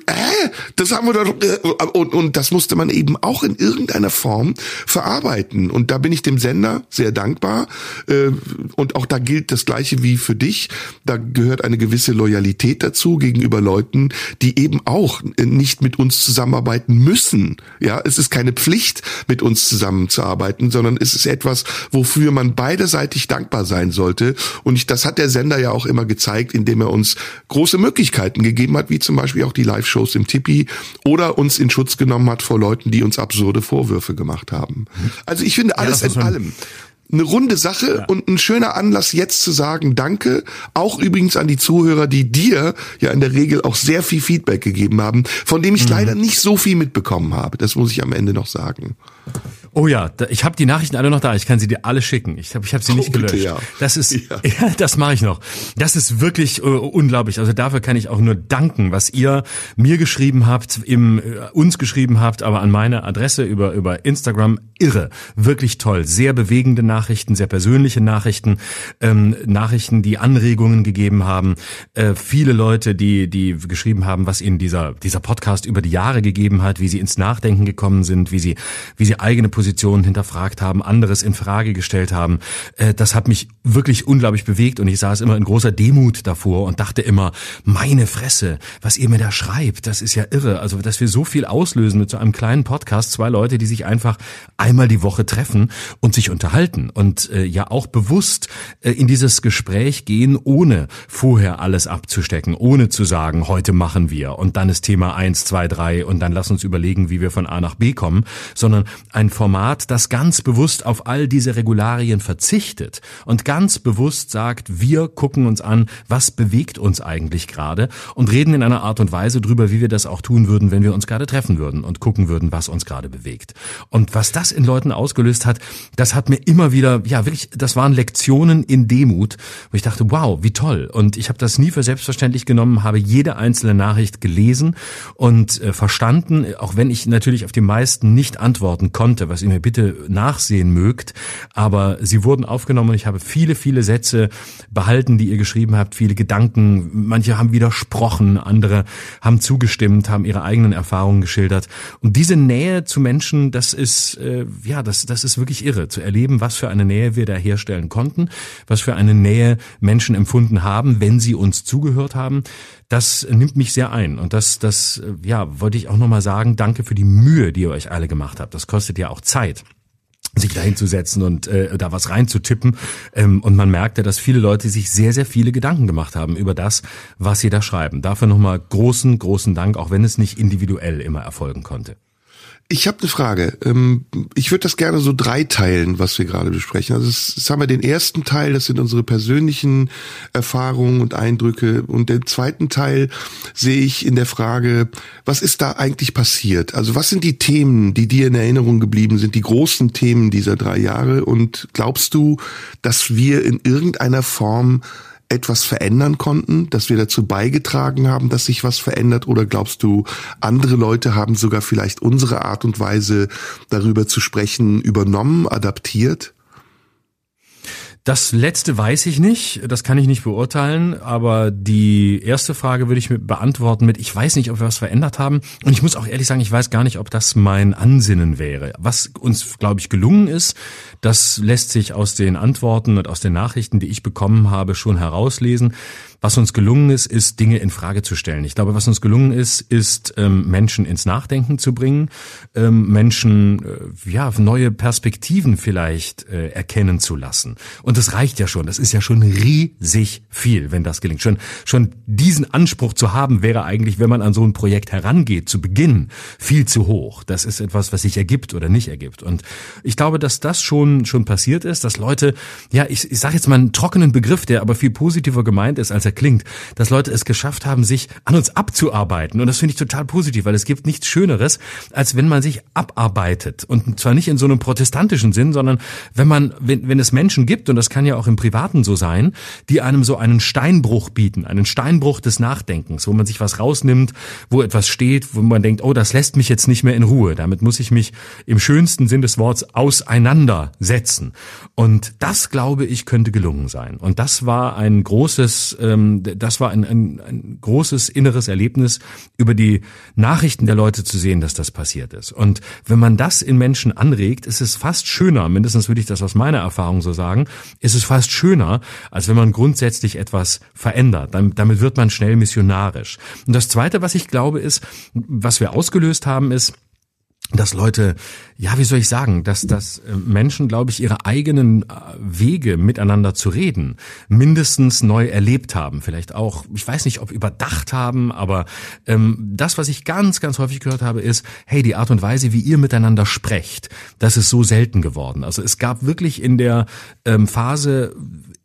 Speaker 2: Das haben wir doch, äh, und, und das musste man eben auch in irgendeiner Form verarbeiten. Und da bin ich dem Sender sehr dankbar. Äh, und auch da gilt das Gleiche wie für dich. Da gehört eine gewisse Loyalität dazu gegenüber Leuten, die eben auch nicht mit uns zusammenarbeiten müssen. Ja, es ist keine Pflicht, mit uns zusammenzuarbeiten, sondern es ist etwas, wofür man beiderseitig dankbar sein sollte. Und ich, das hat der Sender ja auch immer gezeigt, indem er uns große Möglichkeiten gegeben hat, wie zum Beispiel auch die Live-Shows im Tippi oder uns in Schutz genommen hat vor Leuten, die uns absurde Vorwürfe gemacht haben. Also ich finde alles ja, in allem eine runde Sache ja. und ein schöner Anlass jetzt zu sagen Danke. Auch übrigens an die Zuhörer, die dir ja in der Regel auch sehr viel Feedback gegeben haben, von dem ich mhm. leider nicht so viel mitbekommen habe. Das muss ich am Ende noch sagen.
Speaker 1: Oh ja, ich habe die Nachrichten alle noch da. Ich kann sie dir alle schicken. Ich habe ich hab sie nicht oh, gelöscht. Bitte, ja. Das ist, ja. ja das mache ich noch. Das ist wirklich uh, unglaublich. Also dafür kann ich auch nur danken, was ihr mir geschrieben habt, im, uh, uns geschrieben habt, aber an meine Adresse über über Instagram. Irre, wirklich toll. Sehr bewegende Nachrichten, sehr persönliche Nachrichten, ähm, Nachrichten, die Anregungen gegeben haben. Äh, viele Leute, die die geschrieben haben, was ihnen dieser dieser Podcast über die Jahre gegeben hat, wie sie ins Nachdenken gekommen sind, wie sie wie sie eigene Positionen hinterfragt haben, anderes in Frage gestellt haben. Äh, das hat mich wirklich unglaublich bewegt und ich saß immer in großer Demut davor und dachte immer, meine Fresse, was ihr mir da schreibt, das ist ja irre. Also, dass wir so viel auslösen mit so einem kleinen Podcast, zwei Leute, die sich einfach einmal die Woche treffen und sich unterhalten und äh, ja auch bewusst äh, in dieses Gespräch gehen, ohne vorher alles abzustecken, ohne zu sagen, heute machen wir und dann ist Thema eins, zwei, drei und dann lass uns überlegen, wie wir von A nach B kommen, sondern ein Format Format, das ganz bewusst auf all diese Regularien verzichtet und ganz bewusst sagt, wir gucken uns an, was bewegt uns eigentlich gerade und reden in einer Art und Weise drüber, wie wir das auch tun würden, wenn wir uns gerade treffen würden und gucken würden, was uns gerade bewegt. Und was das in Leuten ausgelöst hat, das hat mir immer wieder, ja wirklich, das waren Lektionen in Demut, wo ich dachte, wow, wie toll. Und ich habe das nie für selbstverständlich genommen, habe jede einzelne Nachricht gelesen und äh, verstanden, auch wenn ich natürlich auf die meisten nicht antworten konnte, was was ihr mir bitte nachsehen mögt. Aber sie wurden aufgenommen und ich habe viele, viele Sätze behalten, die ihr geschrieben habt, viele Gedanken. Manche haben widersprochen, andere haben zugestimmt, haben ihre eigenen Erfahrungen geschildert. Und diese Nähe zu Menschen, das ist, äh, ja, das, das ist wirklich irre, zu erleben, was für eine Nähe wir da herstellen konnten, was für eine Nähe Menschen empfunden haben, wenn sie uns zugehört haben das nimmt mich sehr ein. Und das, das, ja, wollte ich auch nochmal sagen, danke für die Mühe, die ihr euch alle gemacht habt. Das kostet ja auch Zeit sich da hinzusetzen und äh, da was reinzutippen. Ähm, und man merkte, dass viele Leute sich sehr, sehr viele Gedanken gemacht haben über das, was sie da schreiben. Dafür nochmal großen, großen Dank, auch wenn es nicht individuell immer erfolgen konnte.
Speaker 2: Ich habe eine Frage. Ähm, ich würde das gerne so drei teilen, was wir gerade besprechen. Also jetzt haben wir den ersten Teil, das sind unsere persönlichen Erfahrungen und Eindrücke. Und den zweiten Teil sehe ich in der Frage, was ist da eigentlich passiert? Also was sind die Themen, die dir in Erinnerung geblieben sind, die großen Themen dieser drei Jahre? Und glaubst du, dass wir in irgendeiner Form etwas verändern konnten, dass wir dazu beigetragen haben, dass sich was verändert? Oder glaubst du, andere Leute haben sogar vielleicht unsere Art und Weise, darüber zu sprechen, übernommen, adaptiert?
Speaker 1: Das letzte weiß ich nicht, das kann ich nicht beurteilen, aber die erste Frage würde ich beantworten mit, ich weiß nicht, ob wir was verändert haben und ich muss auch ehrlich sagen, ich weiß gar nicht, ob das mein Ansinnen wäre. Was uns, glaube ich, gelungen ist, das lässt sich aus den Antworten und aus den Nachrichten, die ich bekommen habe, schon herauslesen. Was uns gelungen ist, ist Dinge in Frage zu stellen. Ich glaube, was uns gelungen ist, ist ähm, Menschen ins Nachdenken zu bringen, ähm, Menschen äh, ja neue Perspektiven vielleicht äh, erkennen zu lassen. Und das reicht ja schon. Das ist ja schon riesig viel, wenn das gelingt. Schon schon diesen Anspruch zu haben, wäre eigentlich, wenn man an so ein Projekt herangeht, zu Beginn viel zu hoch. Das ist etwas, was sich ergibt oder nicht ergibt. Und ich glaube, dass das schon schon passiert ist, dass Leute, ja, ich, ich sage jetzt mal einen trockenen Begriff, der aber viel positiver gemeint ist, als er klingt, dass Leute es geschafft haben, sich an uns abzuarbeiten. Und das finde ich total positiv, weil es gibt nichts Schöneres, als wenn man sich abarbeitet. Und zwar nicht in so einem protestantischen Sinn, sondern wenn man, wenn, wenn es Menschen gibt, und das kann ja auch im Privaten so sein, die einem so einen Steinbruch bieten, einen Steinbruch des Nachdenkens, wo man sich was rausnimmt, wo etwas steht, wo man denkt, oh, das lässt mich jetzt nicht mehr in Ruhe. Damit muss ich mich im schönsten Sinn des Wortes auseinandersetzen. Und das, glaube ich, könnte gelungen sein. Und das war ein großes ähm, ähm, das war ein, ein, ein großes inneres Erlebnis, über die Nachrichten der Leute zu sehen, dass das passiert ist. Und wenn man das in Menschen anregt, ist es fast schöner, mindestens würde ich das aus meiner Erfahrung so sagen, ist es fast schöner, als wenn man grundsätzlich etwas verändert. Damit wird man schnell missionarisch. Und das Zweite, was ich glaube, ist, was wir ausgelöst haben, ist, dass Leute, ja, wie soll ich sagen, dass, dass äh, Menschen, glaube ich, ihre eigenen äh, Wege miteinander zu reden mindestens neu erlebt haben. Vielleicht auch, ich weiß nicht, ob überdacht haben, aber ähm, das, was ich ganz, ganz häufig gehört habe, ist, hey, die Art und Weise, wie ihr miteinander sprecht, das ist so selten geworden. Also es gab wirklich in der ähm, Phase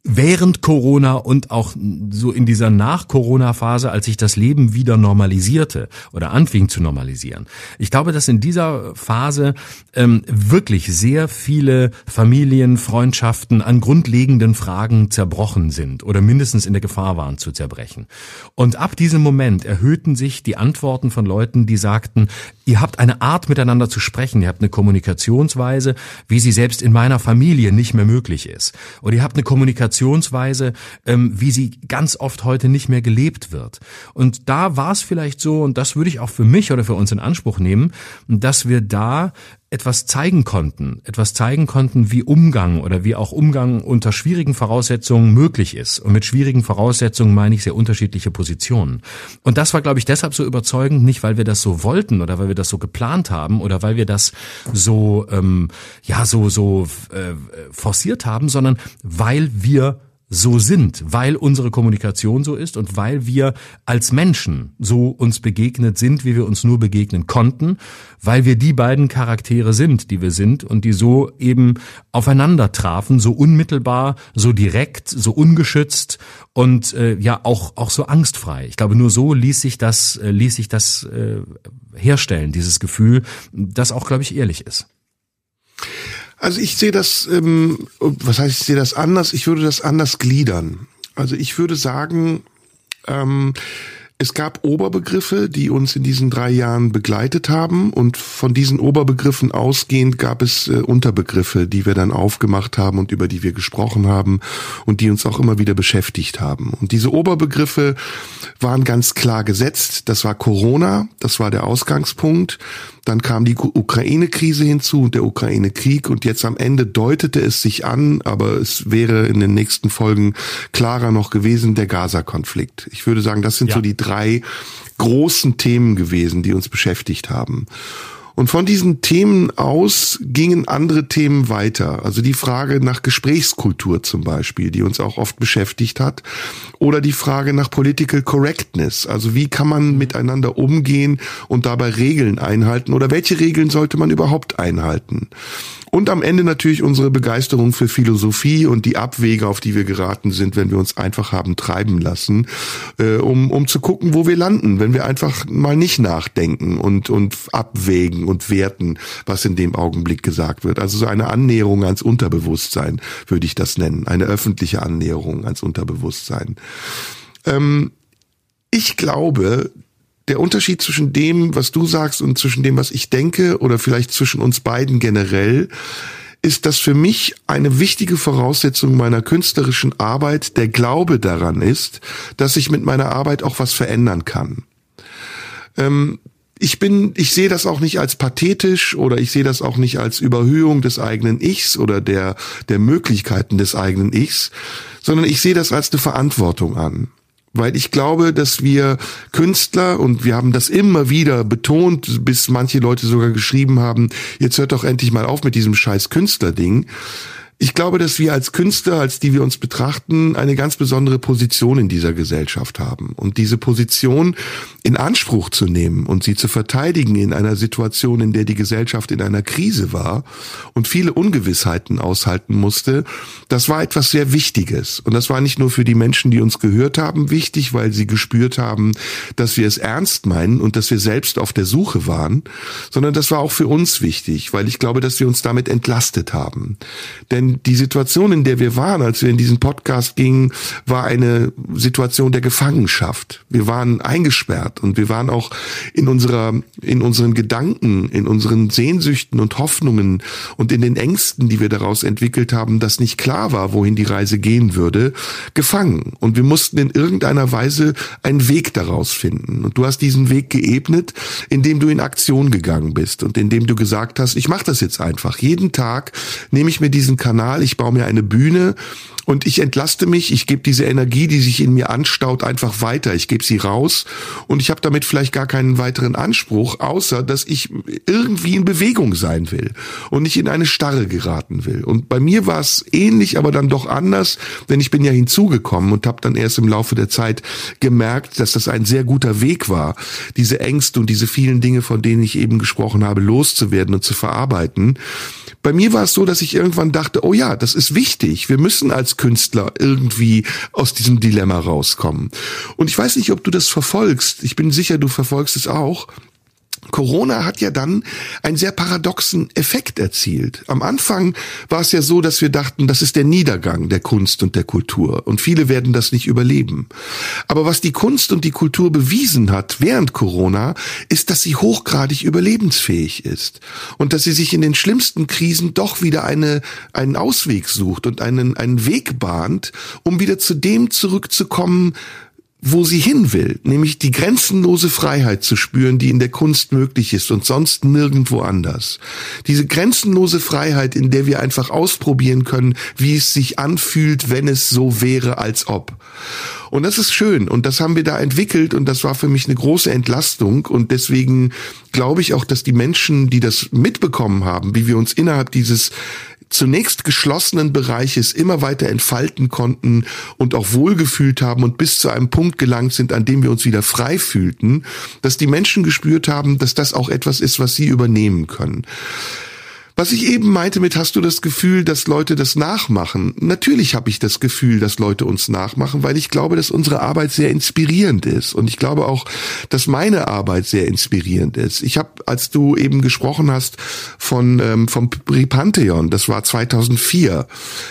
Speaker 1: während Corona und auch so in dieser Nach-Corona-Phase, als sich das Leben wieder normalisierte oder anfing zu normalisieren. Ich glaube, dass in dieser Phase ähm, wirklich sehr viele Familien, Freundschaften an grundlegenden Fragen zerbrochen sind oder mindestens in der Gefahr waren zu zerbrechen. Und ab diesem Moment erhöhten sich die Antworten von Leuten, die sagten, ihr habt eine Art miteinander zu sprechen, ihr habt eine Kommunikationsweise, wie sie selbst in meiner Familie nicht mehr möglich ist. Oder ihr habt eine Kommunikation Kommunikationsweise, ähm, wie sie ganz oft heute nicht mehr gelebt wird. Und da war es vielleicht so, und das würde ich auch für mich oder für uns in Anspruch nehmen, dass wir da etwas zeigen konnten, etwas zeigen konnten, wie Umgang oder wie auch Umgang unter schwierigen Voraussetzungen möglich ist. Und mit schwierigen Voraussetzungen meine ich sehr unterschiedliche Positionen. Und das war, glaube ich, deshalb so überzeugend, nicht weil wir das so wollten oder weil wir das so geplant haben oder weil wir das so ähm, ja so so äh, forciert haben, sondern weil wir so sind, weil unsere Kommunikation so ist und weil wir als Menschen so uns begegnet sind, wie wir uns nur begegnen konnten, weil wir die beiden Charaktere sind, die wir sind und die so eben aufeinander trafen, so unmittelbar, so direkt, so ungeschützt und äh, ja auch auch so angstfrei. Ich glaube, nur so ließ sich das äh, ließ sich das äh, herstellen, dieses Gefühl, das auch glaube ich ehrlich ist.
Speaker 2: Also ich sehe das, ähm, was heißt, ich sehe das anders, ich würde das anders gliedern. Also ich würde sagen, ähm, es gab Oberbegriffe, die uns in diesen drei Jahren begleitet haben und von diesen Oberbegriffen ausgehend gab es äh, Unterbegriffe, die wir dann aufgemacht haben und über die wir gesprochen haben und die uns auch immer wieder beschäftigt haben. Und diese Oberbegriffe waren ganz klar gesetzt. Das war Corona, das war der Ausgangspunkt. Dann kam die Ukraine-Krise hinzu und der Ukraine-Krieg und jetzt am Ende deutete es sich an, aber es wäre in den nächsten Folgen klarer noch gewesen, der Gaza-Konflikt. Ich würde sagen, das sind ja. so die drei großen Themen gewesen, die uns beschäftigt haben. Und von diesen Themen aus gingen andere Themen weiter. Also die Frage nach Gesprächskultur zum Beispiel, die uns auch oft beschäftigt hat. Oder die Frage nach Political Correctness. Also wie kann man miteinander umgehen und dabei Regeln einhalten? Oder welche Regeln sollte man überhaupt einhalten? Und am Ende natürlich unsere Begeisterung für Philosophie und die Abwege, auf die wir geraten sind, wenn wir uns einfach haben treiben lassen, äh, um, um zu gucken, wo wir landen, wenn wir einfach mal nicht nachdenken und, und abwägen und werten, was in dem Augenblick gesagt wird. Also so eine Annäherung ans Unterbewusstsein, würde ich das nennen. Eine öffentliche Annäherung ans Unterbewusstsein. Ähm, ich glaube, der Unterschied zwischen dem, was du sagst und zwischen dem, was ich denke oder vielleicht zwischen uns beiden generell, ist, dass für mich eine wichtige Voraussetzung meiner künstlerischen Arbeit der Glaube daran ist, dass ich mit meiner Arbeit auch was verändern kann. Ähm, ich bin, ich sehe das auch nicht als pathetisch oder ich sehe das auch nicht als Überhöhung des eigenen Ichs oder der, der Möglichkeiten des eigenen Ichs, sondern ich sehe das als eine Verantwortung an weil ich glaube, dass wir Künstler und wir haben das immer wieder betont, bis manche Leute sogar geschrieben haben, jetzt hört doch endlich mal auf mit diesem scheiß Künstlerding. Ich glaube, dass wir als Künstler, als die wir uns betrachten, eine ganz besondere Position in dieser Gesellschaft haben. Und diese Position in Anspruch zu nehmen und sie zu verteidigen in einer Situation, in der die Gesellschaft in einer Krise war und viele Ungewissheiten aushalten musste, das war etwas sehr Wichtiges. Und das war nicht nur für die Menschen, die uns gehört haben, wichtig, weil sie gespürt haben, dass wir es ernst meinen und dass wir selbst auf der Suche waren, sondern das war auch für uns wichtig, weil ich glaube, dass wir uns damit entlastet haben. Denn denn die Situation, in der wir waren, als wir in diesen Podcast gingen, war eine Situation der Gefangenschaft. Wir waren eingesperrt und wir waren auch in unserer, in unseren Gedanken, in unseren Sehnsüchten und Hoffnungen und in den Ängsten, die wir daraus entwickelt haben, dass nicht klar war, wohin die Reise gehen würde, gefangen. Und wir mussten in irgendeiner Weise einen Weg daraus finden. Und du hast diesen Weg geebnet, indem du in Aktion gegangen bist und indem du gesagt hast, ich mache das jetzt einfach. Jeden Tag nehme ich mir diesen Kanal Kanal, ich baue mir eine Bühne und ich entlaste mich, ich gebe diese Energie, die sich in mir anstaut, einfach weiter. Ich gebe sie raus und ich habe damit vielleicht gar keinen weiteren Anspruch, außer dass ich irgendwie in Bewegung sein will und nicht in eine Starre geraten will. Und bei mir war es ähnlich, aber dann doch anders, denn ich bin ja hinzugekommen und habe dann erst im Laufe der Zeit gemerkt, dass das ein sehr guter Weg war, diese Ängste und diese vielen Dinge, von denen ich eben gesprochen habe, loszuwerden und zu verarbeiten. Bei mir war es so, dass ich irgendwann dachte, oh ja, das ist wichtig. Wir müssen als Künstler irgendwie aus diesem Dilemma rauskommen. Und ich weiß nicht, ob du das verfolgst. Ich bin sicher, du verfolgst es auch. Corona hat ja dann einen sehr paradoxen Effekt erzielt. Am Anfang war es ja so, dass wir dachten, das ist der Niedergang der Kunst und der Kultur und viele werden das nicht überleben. Aber was die Kunst und die Kultur bewiesen hat während Corona, ist, dass sie hochgradig überlebensfähig ist und dass sie sich in den schlimmsten Krisen doch wieder eine, einen Ausweg sucht und einen, einen Weg bahnt, um wieder zu dem zurückzukommen, wo sie hin will, nämlich die grenzenlose Freiheit zu spüren, die in der Kunst möglich ist und sonst nirgendwo anders. Diese grenzenlose Freiheit, in der wir einfach ausprobieren können, wie es sich anfühlt, wenn es so wäre, als ob. Und das ist schön und das haben wir da entwickelt und das war für mich eine große Entlastung und deswegen glaube ich auch, dass die Menschen, die das mitbekommen haben, wie wir uns innerhalb dieses zunächst geschlossenen Bereiches immer weiter entfalten konnten und auch wohlgefühlt haben und bis zu einem Punkt gelangt sind, an dem wir uns wieder frei fühlten, dass die Menschen gespürt haben, dass das auch etwas ist, was sie übernehmen können. Was ich eben meinte mit, hast du das Gefühl, dass Leute das nachmachen? Natürlich habe ich das Gefühl, dass Leute uns nachmachen, weil ich glaube, dass unsere Arbeit sehr inspirierend ist. Und ich glaube auch, dass meine Arbeit sehr inspirierend ist. Ich habe, als du eben gesprochen hast von ähm, vom Pantheon, das war 2004.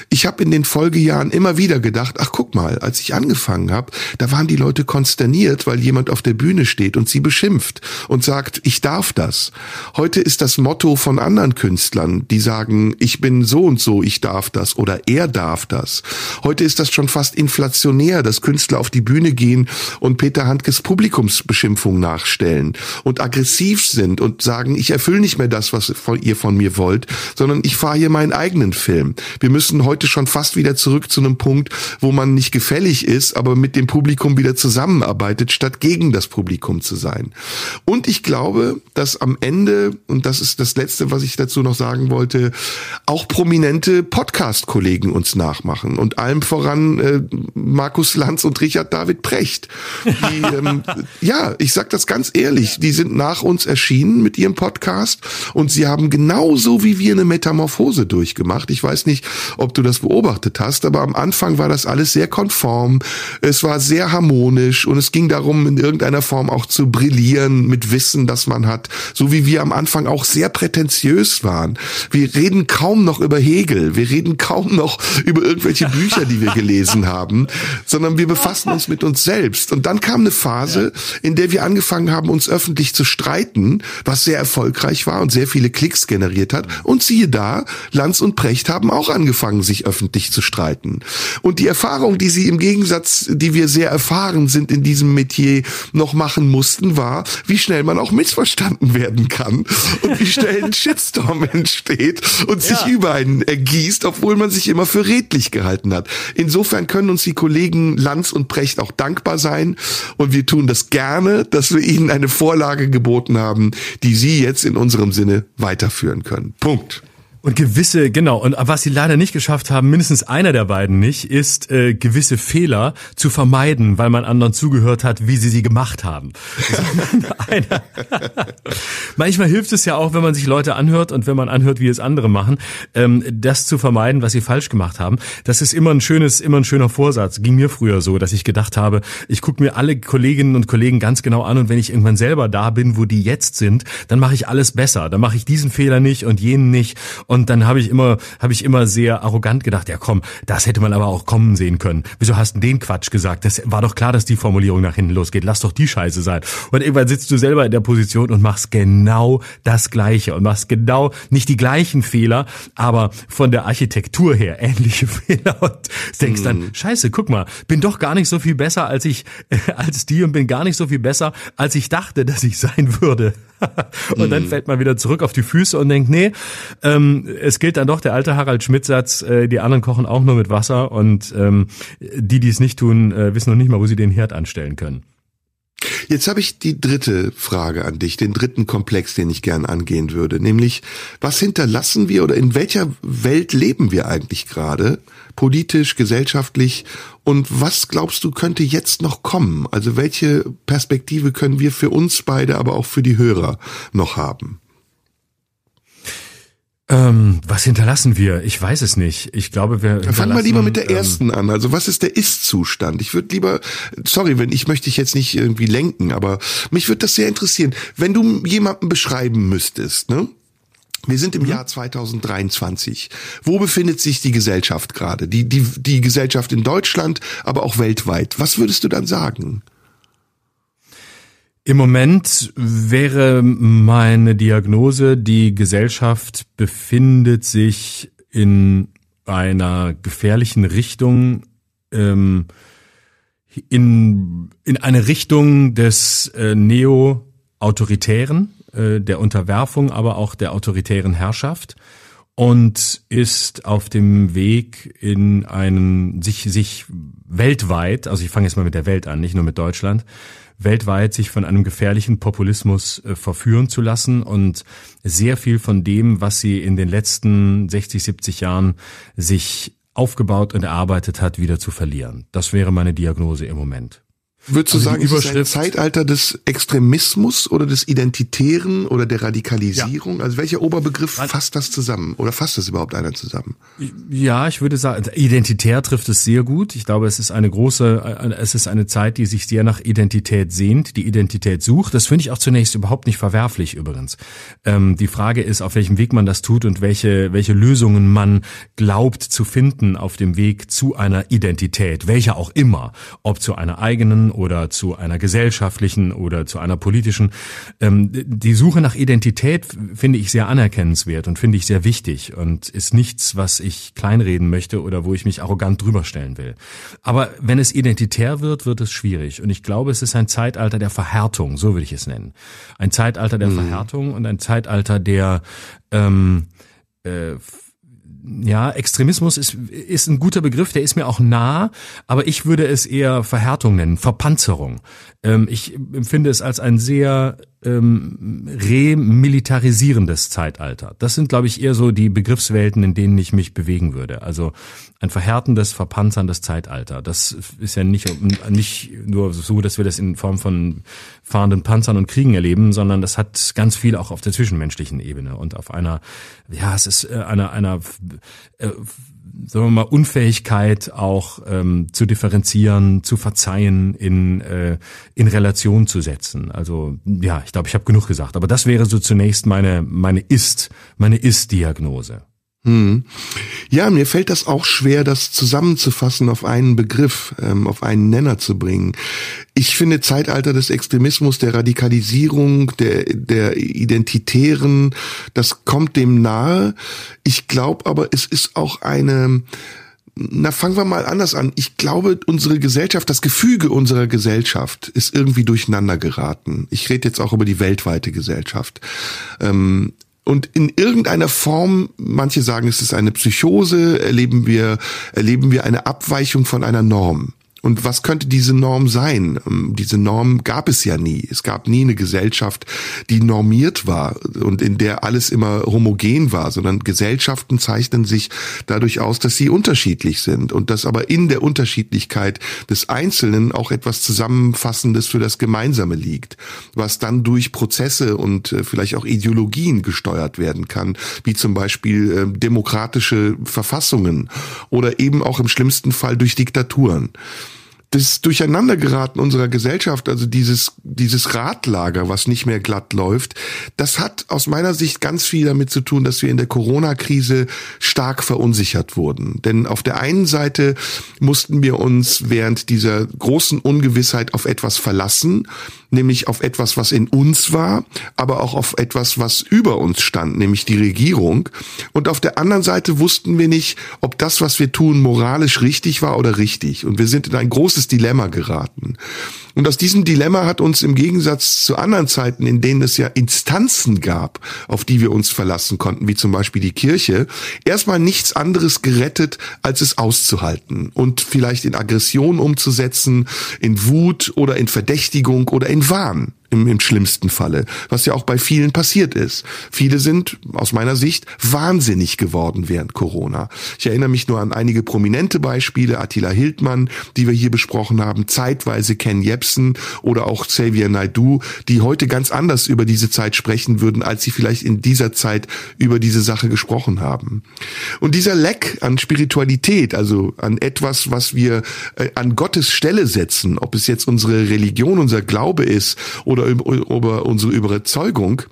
Speaker 2: Ich habe in den Folgejahren immer wieder gedacht, ach guck mal, als ich angefangen habe, da waren die Leute konsterniert, weil jemand auf der Bühne steht und sie beschimpft und sagt, ich darf das. Heute ist das Motto von anderen Künstlern Künstlern, die sagen, ich bin so und so, ich darf das oder er darf das. Heute ist das schon fast inflationär, dass Künstler auf die Bühne gehen und Peter Handkes Publikumsbeschimpfung nachstellen und aggressiv sind und sagen, ich erfülle nicht mehr das, was ihr von mir wollt, sondern ich fahre hier meinen eigenen Film. Wir müssen heute schon fast wieder zurück zu einem Punkt, wo man nicht gefällig ist, aber mit dem Publikum wieder zusammenarbeitet, statt gegen das Publikum zu sein. Und ich glaube, dass am Ende, und das ist das Letzte, was ich dazu noch sagen wollte, auch prominente Podcast-Kollegen uns nachmachen und allem voran äh, Markus Lanz und Richard David Precht. Die, ähm, ja, ich sag das ganz ehrlich, die sind nach uns erschienen mit ihrem Podcast und sie haben genauso wie wir eine Metamorphose durchgemacht. Ich weiß nicht, ob du das beobachtet hast, aber am Anfang war das alles sehr konform, es war sehr harmonisch und es ging darum, in irgendeiner Form auch zu brillieren mit Wissen, das man hat, so wie wir am Anfang auch sehr prätentiös waren. Wir reden kaum noch über Hegel, wir reden kaum noch über irgendwelche Bücher, die wir gelesen haben, sondern wir befassen uns mit uns selbst. Und dann kam eine Phase, in der wir angefangen haben, uns öffentlich zu streiten, was sehr erfolgreich war und sehr viele Klicks generiert hat. Und siehe da, Lanz und Precht haben auch angefangen, sich öffentlich zu streiten. Und die Erfahrung, die sie im Gegensatz, die wir sehr erfahren sind in diesem Metier, noch machen mussten, war, wie schnell man auch missverstanden werden kann und wie schnell ein Shitstorm entsteht und sich ja. über einen ergießt, obwohl man sich immer für redlich gehalten hat. Insofern können uns die Kollegen Lanz und Precht auch dankbar sein und wir tun das gerne, dass wir ihnen eine Vorlage geboten haben, die sie jetzt in unserem Sinne weiterführen können. Punkt.
Speaker 1: Und gewisse, genau, und was sie leider nicht geschafft haben, mindestens einer der beiden nicht, ist äh, gewisse Fehler zu vermeiden, weil man anderen zugehört hat, wie sie sie gemacht haben. Manchmal hilft es ja auch, wenn man sich Leute anhört und wenn man anhört, wie es andere machen, ähm, das zu vermeiden, was sie falsch gemacht haben. Das ist immer ein schönes, immer ein schöner Vorsatz. Ging mir früher so, dass ich gedacht habe, ich gucke mir alle Kolleginnen und Kollegen ganz genau an und wenn ich irgendwann selber da bin, wo die jetzt sind, dann mache ich alles besser. Dann mache ich diesen Fehler nicht und jenen nicht. Dann habe ich immer, habe ich immer sehr arrogant gedacht, ja komm, das hätte man aber auch kommen sehen können. Wieso hast du den Quatsch gesagt? Das war doch klar, dass die Formulierung nach hinten losgeht. Lass doch die Scheiße sein. Und irgendwann sitzt du selber in der Position und machst genau das Gleiche und machst genau nicht die gleichen Fehler, aber von der Architektur her ähnliche Fehler und denkst dann, mhm. Scheiße, guck mal, bin doch gar nicht so viel besser als ich, als die und bin gar nicht so viel besser, als ich dachte, dass ich sein würde. und dann mhm. fällt man wieder zurück auf die Füße und denkt, nee, ähm, es gilt dann doch der alte Harald Schmidt-Satz, äh, die anderen kochen auch nur mit Wasser und ähm, die, die es nicht tun, äh, wissen noch nicht mal, wo sie den Herd anstellen können.
Speaker 2: Jetzt habe ich die dritte Frage an dich, den dritten Komplex, den ich gern angehen würde, nämlich was hinterlassen wir oder in welcher Welt leben wir eigentlich gerade, politisch, gesellschaftlich und was glaubst du könnte jetzt noch kommen? Also welche Perspektive können wir für uns beide, aber auch für die Hörer noch haben?
Speaker 1: Ähm, was hinterlassen wir? Ich weiß es nicht. Ich glaube, wir.
Speaker 2: Fangen wir lieber mit der ähm, ersten an. Also was ist der Ist-Zustand? Ich würde lieber, sorry, wenn ich möchte dich jetzt nicht irgendwie lenken, aber mich würde das sehr interessieren. Wenn du jemanden beschreiben müsstest, ne? Wir sind im mhm. Jahr 2023. Wo befindet sich die Gesellschaft gerade? Die, die, die Gesellschaft in Deutschland, aber auch weltweit. Was würdest du dann sagen?
Speaker 1: Im Moment wäre meine Diagnose, die Gesellschaft befindet sich in einer gefährlichen Richtung, ähm, in, in eine Richtung des äh, Neo-Autoritären, äh, der Unterwerfung, aber auch der autoritären Herrschaft und ist auf dem Weg in einen sich sich weltweit, also ich fange jetzt mal mit der Welt an, nicht nur mit Deutschland, weltweit sich von einem gefährlichen Populismus äh, verführen zu lassen und sehr viel von dem, was sie in den letzten 60, 70 Jahren sich aufgebaut und erarbeitet hat, wieder zu verlieren. Das wäre meine Diagnose im Moment.
Speaker 2: Würdest du also sagen, ist es ein Zeitalter des Extremismus oder des Identitären oder der Radikalisierung? Ja. Also welcher Oberbegriff fasst das zusammen? Oder fasst das überhaupt einer zusammen?
Speaker 1: Ja, ich würde sagen, identitär trifft es sehr gut. Ich glaube, es ist eine große, es ist eine Zeit, die sich sehr nach Identität sehnt, die Identität sucht. Das finde ich auch zunächst überhaupt nicht verwerflich übrigens. Ähm, die Frage ist, auf welchem Weg man das tut und welche, welche Lösungen man glaubt zu finden auf dem Weg zu einer Identität, welcher auch immer, ob zu einer eigenen oder zu einer gesellschaftlichen oder zu einer politischen. Ähm, die Suche nach Identität finde ich sehr anerkennenswert und finde ich sehr wichtig und ist nichts, was ich kleinreden möchte oder wo ich mich arrogant drüber stellen will. Aber wenn es identitär wird, wird es schwierig. Und ich glaube, es ist ein Zeitalter der Verhärtung, so würde ich es nennen. Ein Zeitalter der mhm. Verhärtung und ein Zeitalter der ähm, äh, ja, Extremismus ist, ist ein guter Begriff, der ist mir auch nah, aber ich würde es eher Verhärtung nennen, Verpanzerung. Ähm, ich empfinde es als ein sehr ähm, remilitarisierendes Zeitalter. Das sind, glaube ich, eher so die Begriffswelten, in denen ich mich bewegen würde. Also ein verhärtendes, verpanzerndes Zeitalter. Das ist ja nicht, nicht nur so, dass wir das in Form von fahrenden Panzern und Kriegen erleben, sondern das hat ganz viel auch auf der zwischenmenschlichen Ebene und auf einer, ja, es ist äh, einer, einer äh, sagen wir mal, Unfähigkeit auch ähm, zu differenzieren, zu verzeihen, in, äh, in Relation zu setzen. Also ja, ich glaube, ich habe genug gesagt. Aber das wäre so zunächst meine, meine Ist, meine Ist-Diagnose.
Speaker 2: Hm. Ja, mir fällt das auch schwer, das zusammenzufassen auf einen Begriff, ähm, auf einen Nenner zu bringen. Ich finde Zeitalter des Extremismus, der Radikalisierung, der, der Identitären, das kommt dem nahe. Ich glaube aber, es ist auch eine, na, fangen wir mal anders an. Ich glaube, unsere Gesellschaft, das Gefüge unserer Gesellschaft ist irgendwie durcheinander geraten. Ich rede jetzt auch über die weltweite Gesellschaft. Ähm, und in irgendeiner Form, manche sagen, es ist eine Psychose, erleben wir, erleben wir eine Abweichung von einer Norm. Und was könnte diese Norm sein? Ähm, diese Norm gab es ja nie. Es gab nie eine Gesellschaft, die normiert war und in der alles immer homogen war, sondern Gesellschaften zeichnen sich dadurch aus, dass sie unterschiedlich sind und dass aber in der Unterschiedlichkeit des Einzelnen auch etwas Zusammenfassendes für das Gemeinsame liegt, was dann durch Prozesse und äh, vielleicht auch Ideologien gesteuert werden kann, wie zum Beispiel äh, demokratische Verfassungen oder eben auch im schlimmsten Fall durch Diktaturen das Durcheinandergeraten unserer Gesellschaft, also dieses, dieses Radlager, was nicht mehr glatt läuft, das hat aus meiner Sicht ganz viel damit zu tun, dass wir in der Corona-Krise stark verunsichert wurden. Denn auf der einen Seite mussten wir uns während dieser großen Ungewissheit auf etwas verlassen, nämlich auf etwas, was in uns war, aber auch auf etwas, was über uns stand, nämlich die Regierung. Und auf der anderen Seite wussten wir nicht, ob das, was wir tun, moralisch richtig war oder richtig. Und wir sind in ein großes großes Dilemma geraten. Und aus diesem Dilemma hat uns im Gegensatz zu anderen Zeiten, in denen es ja Instanzen gab, auf die wir uns verlassen konnten, wie zum Beispiel die Kirche, erstmal nichts anderes gerettet, als es auszuhalten und vielleicht in Aggression umzusetzen, in Wut oder in Verdächtigung oder in Wahn im, im schlimmsten Falle, was ja auch bei vielen passiert ist. Viele sind aus meiner Sicht wahnsinnig geworden während Corona. Ich erinnere mich nur an einige prominente Beispiele, Attila Hildmann, die wir hier besprochen haben, zeitweise Ken Jebsen oder auch Xavier Naidu, die heute ganz anders über diese Zeit sprechen würden, als sie vielleicht in dieser Zeit über diese Sache gesprochen haben. Und dieser Leck an Spiritualität, also an etwas, was wir äh, an Gottes Stelle setzen, ob es jetzt unsere Religion, unser Glaube ist oder über, über unsere Überzeugung,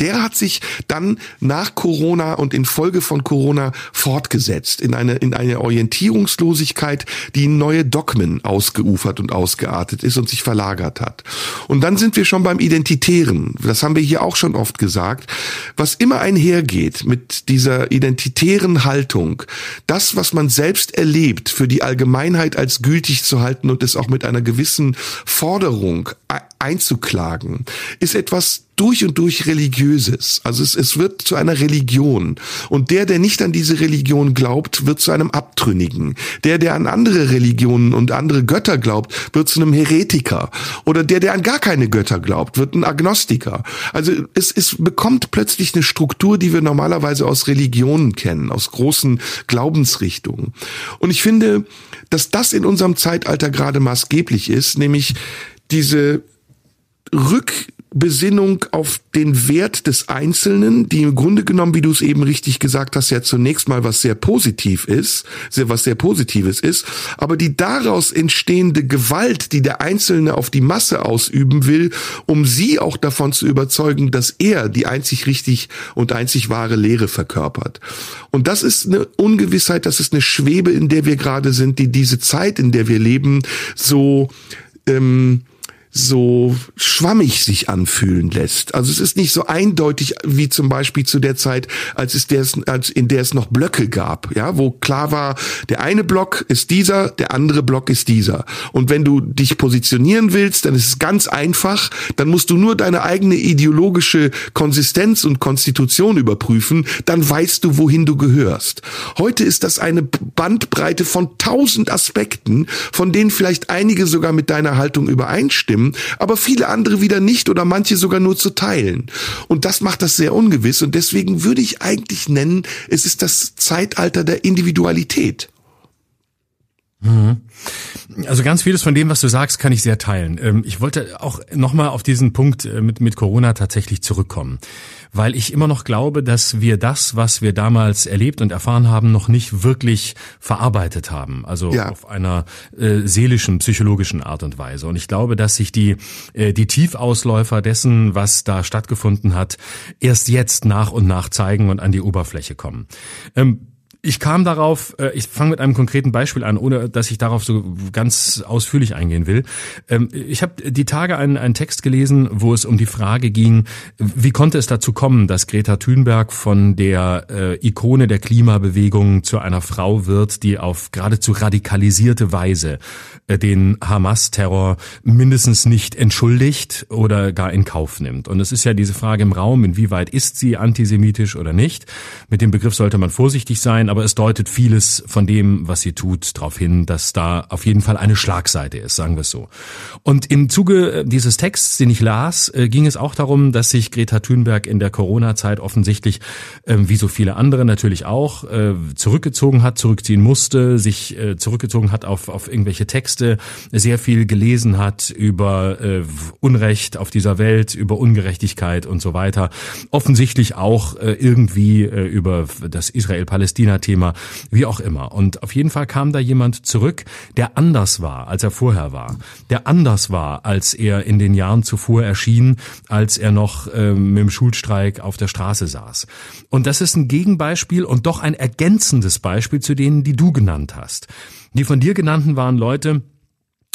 Speaker 2: der hat sich dann nach Corona und in von Corona fortgesetzt in eine, in eine Orientierungslosigkeit, die neue Dogmen ausgeufert und ausgeartet ist und sich verlagert hat. Und dann sind wir schon beim Identitären. Das haben wir hier auch schon oft gesagt. Was immer einhergeht mit dieser identitären Haltung, das, was man selbst erlebt, für die Allgemeinheit als gültig zu halten und es auch mit einer gewissen Forderung einzuklagen, ist etwas durch und durch religiöses. Also es, es wird zu einer Religion. Und der, der nicht an diese Religion glaubt, wird zu einem Abtrünnigen. Der, der an andere Religionen und andere Götter glaubt, wird zu einem Heretiker. Oder der, der an gar keine Götter glaubt, wird ein Agnostiker. Also es, es bekommt plötzlich eine Struktur, die wir normalerweise aus Religionen kennen, aus großen Glaubensrichtungen. Und ich finde, dass das in unserem Zeitalter gerade maßgeblich ist, nämlich diese Rück Besinnung auf den Wert des Einzelnen, die im Grunde genommen, wie du es eben richtig gesagt hast, ja zunächst mal was sehr positiv ist, sehr, was sehr Positives ist, aber die daraus entstehende Gewalt, die der Einzelne auf die Masse ausüben will, um sie auch davon zu überzeugen, dass er die einzig richtig und einzig wahre Lehre verkörpert. Und das ist eine Ungewissheit, das ist eine Schwebe, in der wir gerade sind, die diese Zeit, in der wir leben, so ähm, so schwammig sich anfühlen lässt. Also es ist nicht so eindeutig wie zum Beispiel zu der Zeit, als es der, als in der es noch Blöcke gab, ja, wo klar war, der eine Block ist dieser, der andere Block ist dieser. Und wenn du dich positionieren willst, dann ist es ganz einfach, dann musst du nur deine eigene ideologische Konsistenz und Konstitution überprüfen, dann weißt du, wohin du gehörst. Heute ist das eine Bandbreite von tausend Aspekten, von denen vielleicht einige sogar mit deiner Haltung übereinstimmen stimmen, aber viele andere wieder nicht oder manche sogar nur zu teilen. Und das macht das sehr ungewiss und deswegen würde ich eigentlich nennen, es ist das Zeitalter der Individualität.
Speaker 1: Mhm. Also ganz vieles von dem, was du sagst, kann ich sehr teilen. Ähm, ich wollte auch nochmal auf diesen Punkt äh, mit, mit Corona tatsächlich zurückkommen, weil ich immer noch glaube, dass wir das, was wir damals erlebt und erfahren haben, noch nicht wirklich verarbeitet haben. Also ja. auf einer äh, seelischen, psychologischen Art und Weise. Und ich glaube, dass sich die, äh, die Tiefausläufer dessen, was da stattgefunden hat, erst jetzt nach und nach zeigen und an die Oberfläche kommen. Ähm, ich kam darauf, äh, ich fange mit einem konkreten Beispiel an, ohne dass ich darauf so ganz ausführlich eingehen will. Ähm, ich habe die Tage einen, einen Text gelesen, wo es um die Frage ging, wie konnte es dazu kommen, dass Greta Thunberg von der äh, Ikone der Klimabewegung zu einer Frau wird, die auf geradezu radikalisierte Weise äh, den Hamas-Terror mindestens nicht entschuldigt oder gar in Kauf nimmt. Und es ist ja diese Frage im Raum, inwieweit ist sie antisemitisch oder nicht. Mit dem Begriff sollte man vorsichtig sein, aber es deutet vieles von dem, was sie tut, darauf hin, dass da auf jeden Fall eine Schlagseite ist, sagen wir es so. Und im Zuge äh, dieses Texts, den ich las, äh, ging es auch darum, dass sich Greta Thunberg in der Corona-Zeit offensichtlich, ähm, wie so viele andere natürlich auch, äh, zurückgezogen hat, zurückziehen musste, sich zurückgezogen hat auf, auf irgendwelche Texte, sehr viel gelesen hat über Unrecht auf dieser Welt, über Ungerechtigkeit und so weiter. Offensichtlich auch irgendwie über das Israel-Palästina Thema, wie auch immer. Und auf jeden Fall kam da jemand zurück, der anders war, als er vorher war, der anders war, als er in den Jahren zuvor erschien, als er noch äh, mit dem Schulstreik auf der Straße saß. Und das ist ein Gegenbeispiel und doch ein ergänzendes Beispiel zu denen, die du genannt hast. Die von dir genannten waren Leute,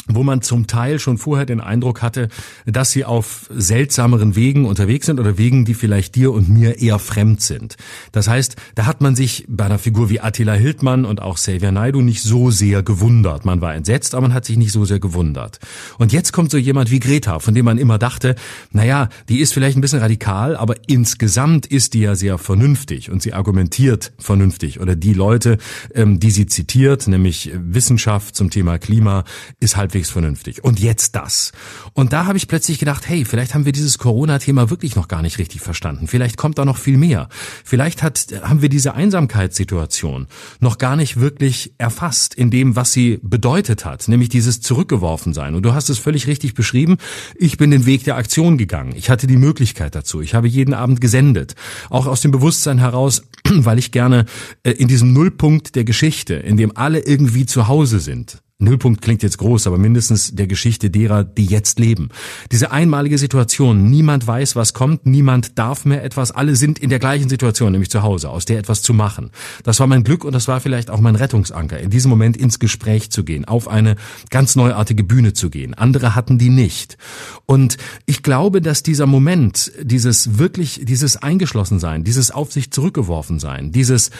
Speaker 1: wo man zum Teil schon vorher den Eindruck hatte, dass sie auf seltsameren Wegen unterwegs sind oder Wegen, die vielleicht dir und mir eher fremd sind. Das heißt, da hat man sich bei einer Figur wie Attila Hildmann und auch Xavier Naidu nicht so sehr gewundert. Man war entsetzt, aber man hat sich nicht so sehr gewundert. Und jetzt kommt so jemand wie Greta, von dem man immer dachte, naja, die ist vielleicht ein bisschen radikal, aber insgesamt ist die ja sehr vernünftig und sie argumentiert vernünftig. Oder die Leute, ähm, die sie zitiert, nämlich Wissenschaft zum Thema Klima, ist halbwegs halbwegs vernünftig. Und jetzt das. Und da habe ich plötzlich gedacht, hey, vielleicht haben wir dieses Corona-Thema wirklich noch gar nicht richtig verstanden. Vielleicht kommt da noch viel mehr. Vielleicht hat, haben wir diese Einsamkeitssituation noch gar nicht wirklich erfasst in dem, was sie bedeutet hat, nämlich dieses zurückgeworfen sein. Und du hast es völlig richtig beschrieben. Ich bin den Weg der Aktion gegangen. Ich hatte die Möglichkeit dazu. Ich habe jeden Abend gesendet. Auch aus dem Bewusstsein heraus, weil ich gerne äh, in diesem Nullpunkt der Geschichte, in dem alle irgendwie zu Hause sind, Nullpunkt klingt jetzt groß, aber mindestens der Geschichte derer, die jetzt leben. Diese einmalige Situation, niemand weiß, was kommt, niemand darf mehr etwas, alle sind in der gleichen Situation, nämlich zu Hause, aus der etwas zu machen. Das war mein Glück und das war vielleicht auch mein Rettungsanker, in diesem Moment ins Gespräch zu gehen, auf eine ganz neuartige Bühne zu gehen. Andere hatten die nicht. Und ich glaube, dass dieser Moment, dieses wirklich, dieses Eingeschlossensein, dieses auf sich zurückgeworfen sein, dieses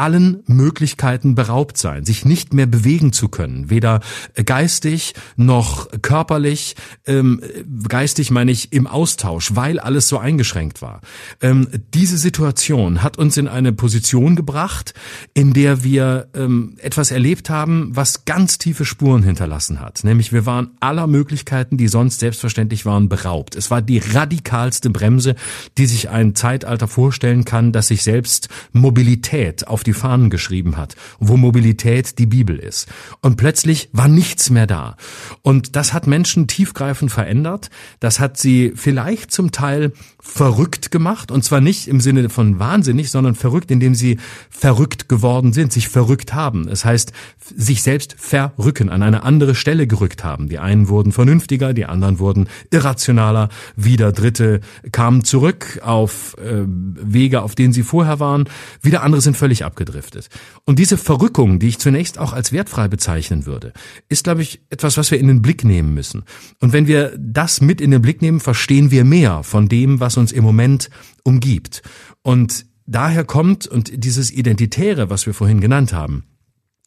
Speaker 1: allen Möglichkeiten beraubt sein, sich nicht mehr bewegen zu können, weder geistig noch körperlich, ähm, geistig meine ich im Austausch, weil alles so eingeschränkt war. Ähm, diese Situation hat uns in eine Position gebracht, in der wir ähm, etwas erlebt haben, was ganz tiefe Spuren hinterlassen hat. Nämlich wir waren aller Möglichkeiten, die sonst selbstverständlich waren, beraubt. Es war die radikalste Bremse, die sich ein Zeitalter vorstellen kann, dass sich selbst Mobilität auf die Fahnen geschrieben hat, wo Mobilität die Bibel ist. Und plötzlich war nichts mehr da. Und das hat Menschen tiefgreifend verändert. Das hat sie vielleicht zum Teil verrückt gemacht. Und zwar nicht im Sinne von wahnsinnig, sondern verrückt, indem sie verrückt geworden sind, sich verrückt haben. Es heißt, sich selbst verrücken, an eine andere Stelle gerückt haben. Die einen wurden vernünftiger, die anderen wurden irrationaler. Wieder Dritte kamen zurück auf äh, Wege, auf denen sie vorher waren. Wieder andere sind völlig abgedriftet. Und diese Verrückung, die ich zunächst auch als wertfrei bezeichnen würde, ist, glaube ich, etwas, was wir in den Blick nehmen müssen. Und wenn wir das mit in den Blick nehmen, verstehen wir mehr von dem, was uns im Moment umgibt. Und daher kommt, und dieses Identitäre, was wir vorhin genannt haben,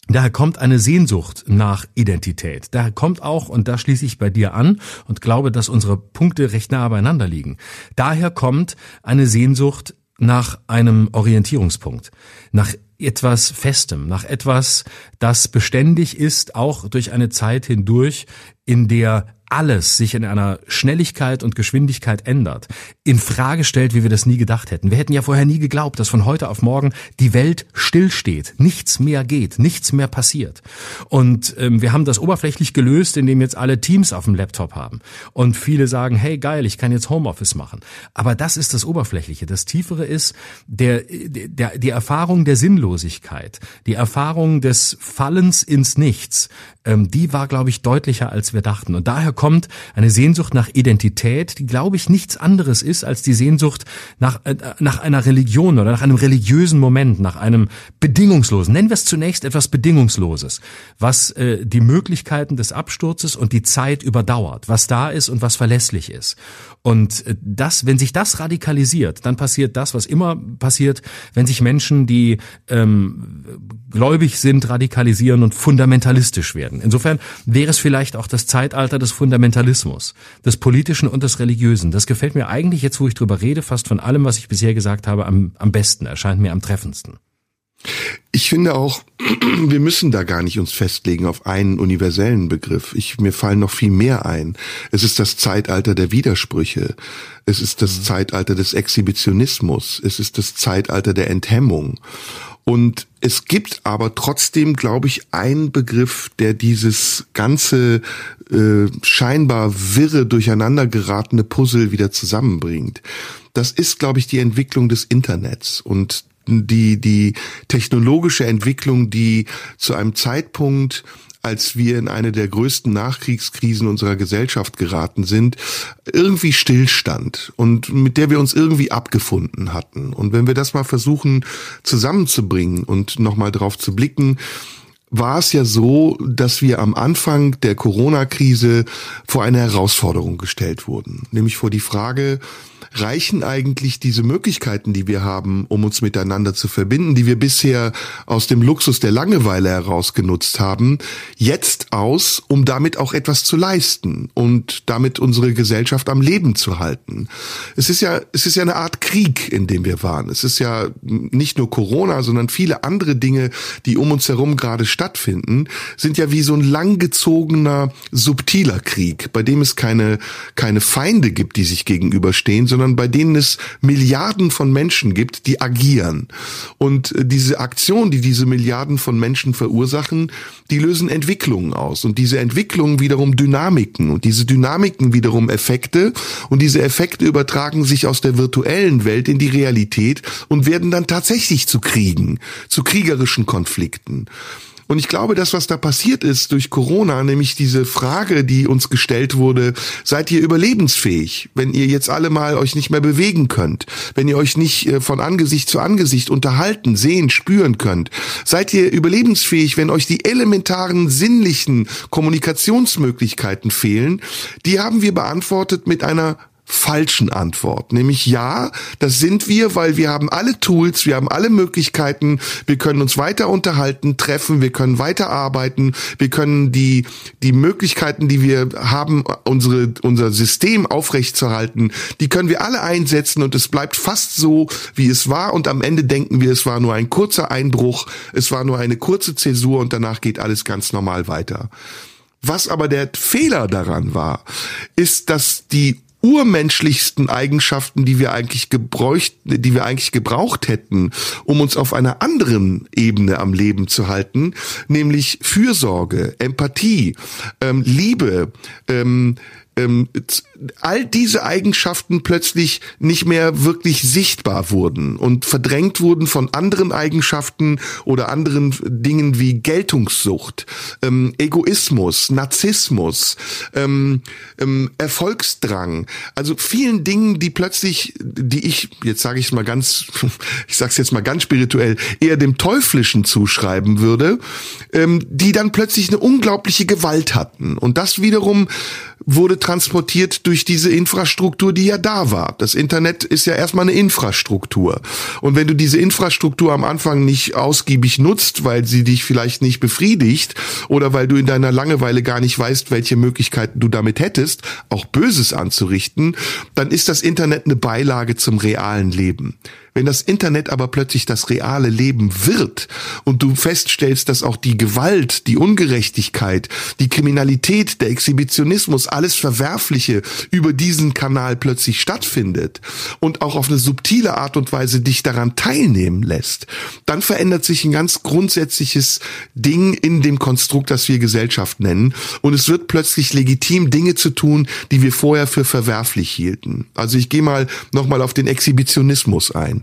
Speaker 1: Daher kommt eine Sehnsucht nach Identität. Daher kommt auch, und da schließe ich bei dir an und glaube, dass unsere Punkte recht nah beieinander liegen. Daher kommt eine Sehnsucht nach einem Orientierungspunkt, nach etwas Festem, nach etwas, das beständig ist, auch durch eine Zeit hindurch, in der alles sich in einer Schnelligkeit und Geschwindigkeit ändert, in Frage stellt, wie wir das nie gedacht hätten. Wir hätten ja vorher nie geglaubt, dass von heute auf morgen die Welt stillsteht, nichts mehr geht, nichts mehr passiert. Und ähm, wir haben das oberflächlich gelöst, indem jetzt alle Teams auf dem Laptop haben. Und viele sagen, hey geil, ich kann jetzt Homeoffice machen. Aber das ist das Oberflächliche. Das Tiefere ist der, der, die Erfahrung der Sinnlosigkeit, die Erfahrung des Fallens ins Nichts. Ähm, die war, glaube ich, deutlicher, als wir dachten. Und daher kommt eine Sehnsucht nach Identität, die, glaube ich, nichts anderes ist als die Sehnsucht nach, äh, nach einer Religion oder nach einem religiösen Moment, nach einem bedingungslosen, nennen wir es zunächst etwas Bedingungsloses, was äh, die Möglichkeiten des Absturzes und die Zeit überdauert, was da ist und was verlässlich ist. Und äh, das, wenn sich das radikalisiert, dann passiert das, was immer passiert, wenn sich Menschen, die ähm, gläubig sind, radikalisieren und fundamentalistisch werden. Insofern wäre es vielleicht auch das Zeitalter des Fundamentalismus, des Politischen und des Religiösen. Das gefällt mir eigentlich jetzt, wo ich drüber rede, fast von allem, was ich bisher gesagt habe, am, am besten, erscheint mir am treffendsten.
Speaker 2: Ich finde auch, wir müssen da gar nicht uns festlegen auf einen universellen Begriff. Ich, mir fallen noch viel mehr ein. Es ist das Zeitalter der Widersprüche. Es ist das mhm. Zeitalter des Exhibitionismus. Es ist das Zeitalter der Enthemmung. Und es gibt aber trotzdem, glaube ich, einen Begriff, der dieses ganze äh, scheinbar wirre, durcheinander geratene Puzzle wieder zusammenbringt. Das ist, glaube ich, die Entwicklung des Internets und die, die technologische Entwicklung, die zu einem Zeitpunkt als wir in eine der größten Nachkriegskrisen unserer Gesellschaft geraten sind, irgendwie stillstand und mit der wir uns irgendwie abgefunden hatten. Und wenn wir das mal versuchen zusammenzubringen und nochmal drauf zu blicken, war es ja so, dass wir am Anfang der Corona-Krise vor eine Herausforderung gestellt wurden, nämlich vor die Frage, reichen eigentlich diese Möglichkeiten, die wir haben, um uns miteinander zu verbinden, die wir bisher aus dem Luxus der Langeweile heraus genutzt haben, jetzt aus, um damit auch etwas zu leisten und damit unsere Gesellschaft am Leben zu halten. Es ist ja, es ist ja eine Art Krieg, in dem wir waren. Es ist ja nicht nur Corona, sondern viele andere Dinge, die um uns herum gerade stattfinden, sind ja wie so ein langgezogener, subtiler Krieg, bei dem es keine, keine Feinde gibt, die sich gegenüberstehen, sondern sondern bei denen es Milliarden von Menschen gibt, die agieren. Und äh, diese Aktion, die diese Milliarden von Menschen verursachen, die lösen Entwicklungen aus. Und diese Entwicklungen wiederum Dynamiken. Und diese Dynamiken wiederum Effekte. Und diese Effekte übertragen sich aus der virtuellen Welt in die Realität und werden dann tatsächlich zu Kriegen, zu kriegerischen Konflikten. Und ich glaube, das, was da passiert ist durch Corona, nämlich diese Frage, die uns gestellt wurde, seid ihr überlebensfähig, wenn ihr jetzt alle mal euch nicht mehr bewegen könnt, wenn ihr euch nicht äh, von Angesicht zu Angesicht unterhalten, sehen, spüren könnt? Seid ihr überlebensfähig, wenn euch die elementaren sinnlichen Kommunikationsmöglichkeiten fehlen? Die haben wir beantwortet mit einer falschen Antwort. Nämlich ja, das sind wir, weil wir haben alle Tools, wir haben alle Möglichkeiten, wir können uns weiter unterhalten, treffen, wir können weiter arbeiten, wir können die, die Möglichkeiten, die wir haben, unsere, unser System aufrechtzuerhalten, die können wir alle einsetzen und es bleibt fast so, wie es war und am Ende denken wir, es war nur ein kurzer Einbruch, es war nur eine kurze Zäsur und danach geht alles ganz normal weiter. Was aber der Fehler daran war, ist, dass die urmenschlichsten Eigenschaften, die wir eigentlich gebräucht, die wir eigentlich gebraucht hätten, um uns auf einer anderen Ebene am Leben zu halten, nämlich Fürsorge, Empathie, ähm, Liebe, ähm, ähm, all diese Eigenschaften plötzlich nicht mehr wirklich sichtbar wurden und verdrängt wurden von anderen Eigenschaften oder anderen Dingen wie Geltungssucht, ähm, Egoismus, Narzissmus, ähm, ähm, Erfolgsdrang, also vielen Dingen, die plötzlich, die ich, jetzt sage ich mal ganz, ich sage es jetzt mal ganz spirituell, eher dem Teuflischen zuschreiben würde, ähm, die dann plötzlich eine unglaubliche Gewalt hatten. Und das wiederum wurde transportiert durch diese Infrastruktur, die ja da war. Das Internet ist ja erstmal eine Infrastruktur. Und wenn du diese Infrastruktur am Anfang nicht ausgiebig nutzt, weil sie dich vielleicht nicht befriedigt oder weil du in deiner Langeweile gar nicht weißt, welche Möglichkeiten du damit hättest, auch Böses anzurichten, dann ist das Internet eine Beilage zum realen Leben. Wenn das Internet aber plötzlich das reale Leben wird und du feststellst, dass auch die Gewalt, die Ungerechtigkeit, die Kriminalität, der Exhibitionismus, alles Verwerfliche über diesen Kanal plötzlich stattfindet und auch auf eine subtile Art und Weise dich daran teilnehmen lässt, dann verändert sich ein ganz grundsätzliches Ding in dem Konstrukt, das wir Gesellschaft nennen. Und es wird plötzlich legitim, Dinge zu tun, die wir vorher für verwerflich hielten. Also ich gehe mal nochmal auf den Exhibitionismus ein.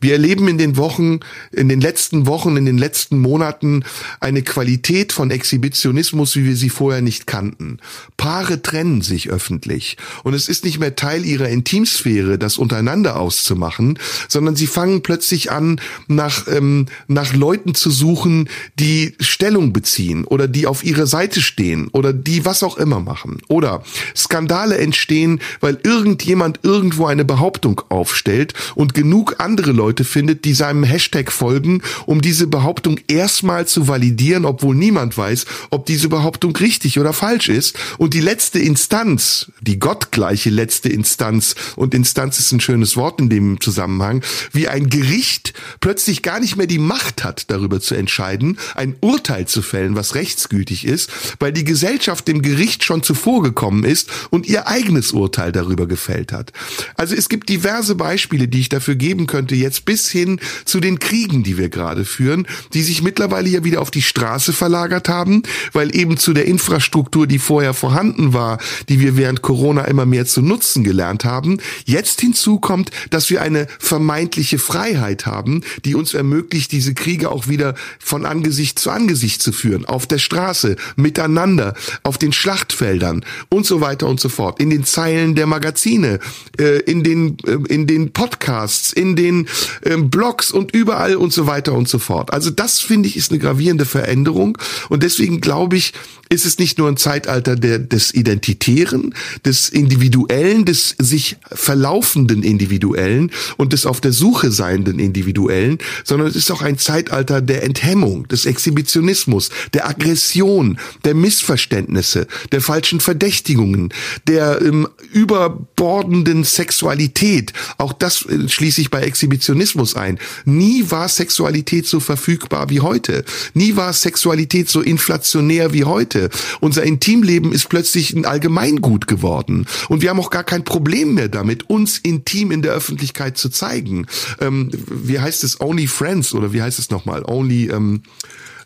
Speaker 2: Wir erleben in den Wochen, in den letzten Wochen, in den letzten Monaten eine Qualität von Exhibitionismus, wie wir sie vorher nicht kannten. Paare trennen sich öffentlich und es ist nicht mehr Teil ihrer Intimsphäre, das untereinander auszumachen, sondern sie fangen plötzlich an, nach, ähm, nach Leuten zu suchen, die Stellung beziehen oder die auf ihrer Seite stehen oder die was auch immer machen. Oder Skandale entstehen, weil irgendjemand irgendwo eine Behauptung aufstellt und genug andere Leute findet, die seinem Hashtag folgen, um diese Behauptung erstmal zu validieren, obwohl niemand weiß, ob diese Behauptung richtig oder falsch ist. Und die letzte Instanz, die gottgleiche letzte Instanz, und Instanz ist ein schönes Wort in dem Zusammenhang, wie ein Gericht plötzlich gar nicht mehr die Macht hat, darüber zu entscheiden, ein Urteil zu fällen, was rechtsgültig ist, weil die Gesellschaft dem Gericht schon zuvor gekommen ist und ihr eigenes Urteil darüber gefällt hat. Also es gibt diverse Beispiele, die ich dafür geben könnte, jetzt bis hin zu den Kriegen, die wir gerade führen, die sich mittlerweile ja wieder auf die Straße verlagert haben, weil eben zu der Infrastruktur, die vorher vorhanden war, die wir während Corona immer mehr zu nutzen gelernt haben, jetzt hinzukommt, dass wir eine vermeintliche Freiheit haben, die uns ermöglicht, diese Kriege auch wieder von Angesicht zu Angesicht zu führen, auf der Straße, miteinander, auf den Schlachtfeldern und so weiter und so fort, in den Zeilen der Magazine, äh, in den äh, in den Podcasts, in den ähm, Blogs und überall und so weiter und so fort. Also das finde ich ist eine gravierende Veränderung und deswegen glaube ich, ist es nicht nur ein Zeitalter der, des Identitären, des Individuellen, des sich verlaufenden Individuellen und des auf der Suche seienden Individuellen, sondern es ist auch ein Zeitalter der Enthemmung, des Exhibitionismus, der Aggression, der Missverständnisse, der falschen Verdächtigungen, der ähm, überbordenden Sexualität. Auch das äh, schließe ich bei Exhibitionismus ein. Nie war Sexualität so verfügbar wie heute. Nie war Sexualität so inflationär wie heute. Unser Intimleben ist plötzlich ein Allgemeingut geworden. Und wir haben auch gar kein Problem mehr damit, uns intim in der Öffentlichkeit zu zeigen. Ähm, wie heißt es? Only Friends oder wie heißt es nochmal? Only, ähm,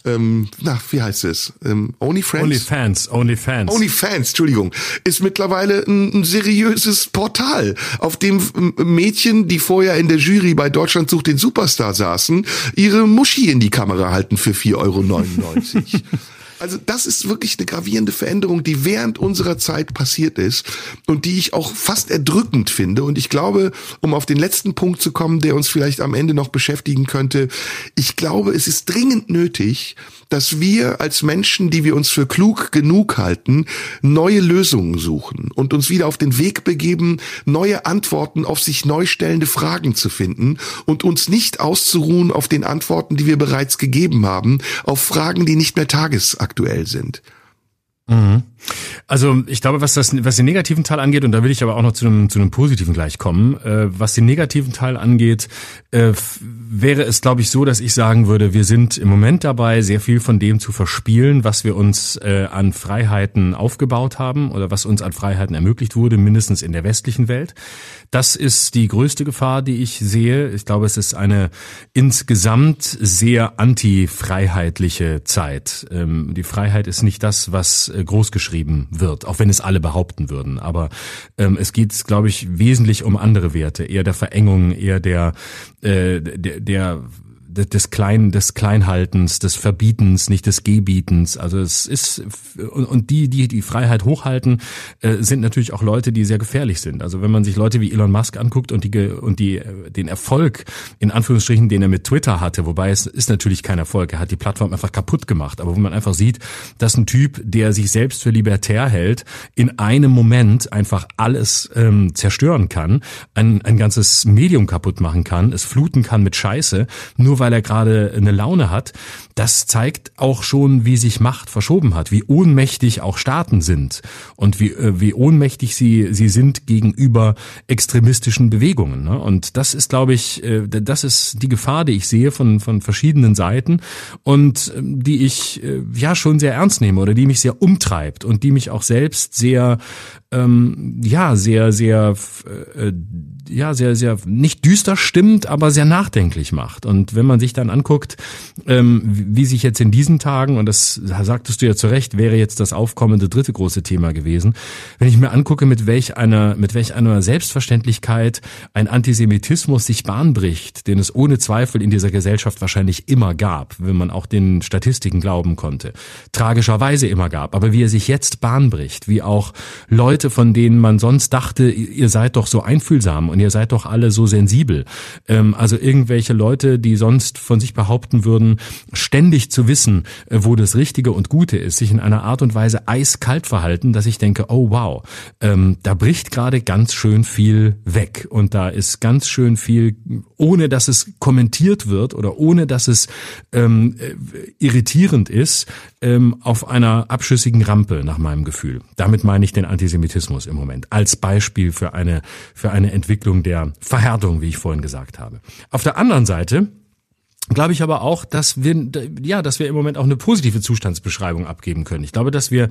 Speaker 2: ähm, na, wie heißt es? Ähm, Only Friends?
Speaker 1: Only Fans, Only Fans.
Speaker 2: Only Fans, Entschuldigung, ist mittlerweile ein, ein seriöses Portal, auf dem Mädchen, die vorher in der Jury bei Deutschland sucht den Superstar saßen, ihre Muschi in die Kamera halten für 4,99 Euro. Also das ist wirklich eine gravierende Veränderung, die während unserer Zeit passiert ist und die ich auch fast erdrückend finde. Und ich glaube, um auf den letzten Punkt zu kommen, der uns vielleicht am Ende noch beschäftigen könnte, ich glaube, es ist dringend nötig, dass wir als Menschen, die wir uns für klug genug halten, neue Lösungen suchen und uns wieder auf den Weg begeben, neue Antworten auf sich neu stellende Fragen zu finden und uns nicht auszuruhen auf den Antworten, die wir bereits gegeben haben, auf Fragen, die nicht mehr tagesaktuell sind.
Speaker 1: Mhm. Also ich glaube, was das, was den negativen Teil angeht, und da will ich aber auch noch zu einem, zu einem positiven gleich kommen, äh, was den negativen Teil angeht, äh, wäre es, glaube ich, so, dass ich sagen würde, wir sind im Moment dabei, sehr viel von dem zu verspielen, was wir uns äh, an Freiheiten aufgebaut haben oder was uns an Freiheiten ermöglicht wurde, mindestens in der westlichen Welt. Das ist die größte Gefahr, die ich sehe. Ich glaube, es ist eine insgesamt sehr antifreiheitliche Zeit. Ähm, die Freiheit ist nicht das, was äh, großgeschrieben wird, auch wenn es alle behaupten würden. Aber ähm, es geht, glaube ich, wesentlich um andere Werte, eher der Verengung, eher der, äh, der, der des Klein, des Kleinhaltens, des Verbietens, nicht des Gebietens. Also es ist und die, die die Freiheit hochhalten, äh, sind natürlich auch Leute, die sehr gefährlich sind. Also wenn man sich Leute wie Elon Musk anguckt und die und die den Erfolg in Anführungsstrichen, den er mit Twitter hatte, wobei es ist natürlich kein Erfolg, er hat die Plattform einfach kaputt gemacht. Aber wo man einfach sieht, dass ein Typ, der sich selbst für libertär hält, in einem Moment einfach alles ähm, zerstören kann, ein, ein ganzes Medium kaputt machen kann, es fluten kann mit Scheiße, nur weil er gerade eine Laune hat, das zeigt auch schon, wie sich Macht verschoben hat, wie ohnmächtig auch Staaten sind und wie, äh, wie ohnmächtig sie, sie sind gegenüber extremistischen Bewegungen. Ne? Und das ist, glaube ich, äh, das ist die Gefahr, die ich sehe von, von verschiedenen Seiten und ähm, die ich äh, ja schon sehr ernst nehme oder die mich sehr umtreibt und die mich auch selbst sehr ähm, ja sehr sehr äh, ja sehr sehr nicht düster stimmt, aber sehr nachdenklich macht. Und wenn man sich dann anguckt, ähm, wie sich jetzt in diesen Tagen und das sagtest du ja zu Recht, wäre jetzt das aufkommende dritte große Thema gewesen, wenn ich mir angucke, mit welch einer mit welch einer Selbstverständlichkeit ein Antisemitismus sich Bahn bricht, den es ohne Zweifel in dieser Gesellschaft wahrscheinlich immer gab, wenn man auch den Statistiken glauben konnte, tragischerweise immer gab, aber wie er sich jetzt Bahn bricht, wie auch Leute, von denen man sonst dachte, ihr seid doch so einfühlsam und ihr seid doch alle so sensibel. Ähm, also irgendwelche Leute, die sonst von sich behaupten würden, ständig zu wissen, äh, wo das Richtige und Gute ist, sich in einer Art und Weise eiskalt verhalten, dass ich denke, oh wow, ähm, da bricht gerade ganz schön viel weg und da ist ganz schön viel, ohne dass es kommentiert wird oder ohne dass es ähm, äh, irritierend ist, ähm, auf einer abschüssigen Rampe nach meinem Gefühl. Damit meine ich den Antisemitismus im Moment als Beispiel für eine für eine Entwicklung der Verhärtung, wie ich vorhin gesagt habe. Auf der anderen Seite glaube ich aber auch, dass wir ja, dass wir im Moment auch eine positive Zustandsbeschreibung abgeben können. Ich glaube, dass wir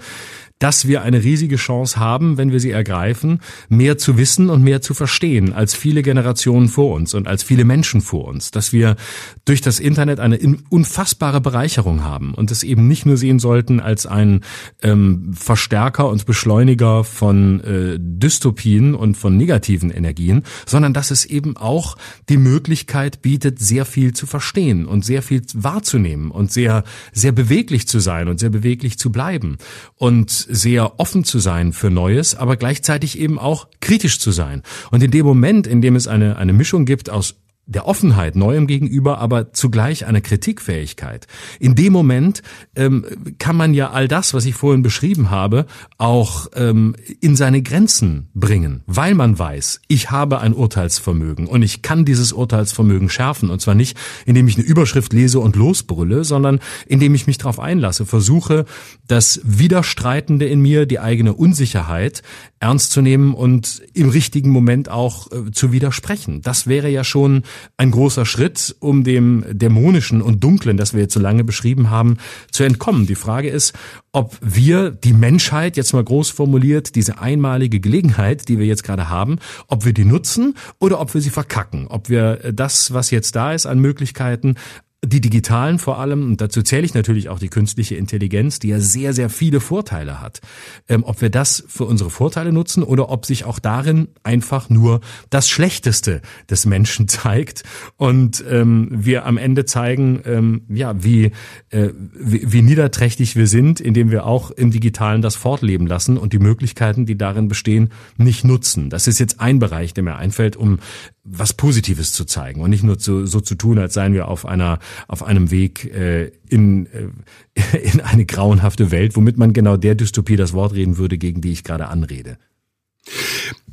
Speaker 1: dass wir eine riesige Chance haben, wenn wir sie ergreifen, mehr zu wissen und mehr zu verstehen als viele Generationen vor uns und als viele Menschen vor uns, dass wir durch das Internet eine unfassbare Bereicherung haben und es eben nicht nur sehen sollten als ein ähm, Verstärker und Beschleuniger von äh, Dystopien und von negativen Energien, sondern dass es eben auch die Möglichkeit bietet, sehr viel zu verstehen und sehr viel wahrzunehmen und sehr sehr beweglich zu sein und sehr beweglich zu bleiben. Und sehr offen zu sein für Neues, aber gleichzeitig eben auch kritisch zu sein. Und in dem Moment, in dem es eine, eine Mischung gibt aus der Offenheit Neuem gegenüber, aber zugleich eine Kritikfähigkeit. In dem Moment ähm, kann man ja all das, was ich vorhin beschrieben habe, auch ähm, in seine Grenzen bringen, weil man weiß, ich habe ein Urteilsvermögen und ich kann dieses Urteilsvermögen schärfen. Und zwar nicht, indem ich eine Überschrift lese und losbrülle, sondern indem ich mich darauf einlasse, versuche, das Widerstreitende in mir, die eigene Unsicherheit ernst zu nehmen und im richtigen Moment auch äh, zu widersprechen. Das wäre ja schon ein großer Schritt, um dem dämonischen und dunklen, das wir jetzt so lange beschrieben haben, zu entkommen. Die Frage ist, ob wir die Menschheit, jetzt mal groß formuliert, diese einmalige Gelegenheit, die wir jetzt gerade haben, ob wir die nutzen oder ob wir sie verkacken, ob wir das, was jetzt da ist an Möglichkeiten, die digitalen vor allem, und dazu zähle ich natürlich auch die künstliche Intelligenz, die ja sehr, sehr viele Vorteile hat. Ähm, ob wir das für unsere Vorteile nutzen oder ob sich auch darin einfach nur das Schlechteste des Menschen zeigt und ähm, wir am Ende zeigen, ähm, ja, wie, äh, wie, wie niederträchtig wir sind, indem wir auch im Digitalen das fortleben lassen und die Möglichkeiten, die darin bestehen, nicht nutzen. Das ist jetzt ein Bereich, der mir einfällt, um was Positives zu zeigen und nicht nur zu, so zu tun, als seien wir auf einer auf einem Weg äh, in äh, in eine grauenhafte Welt, womit man genau der Dystopie das Wort reden würde, gegen die ich gerade anrede.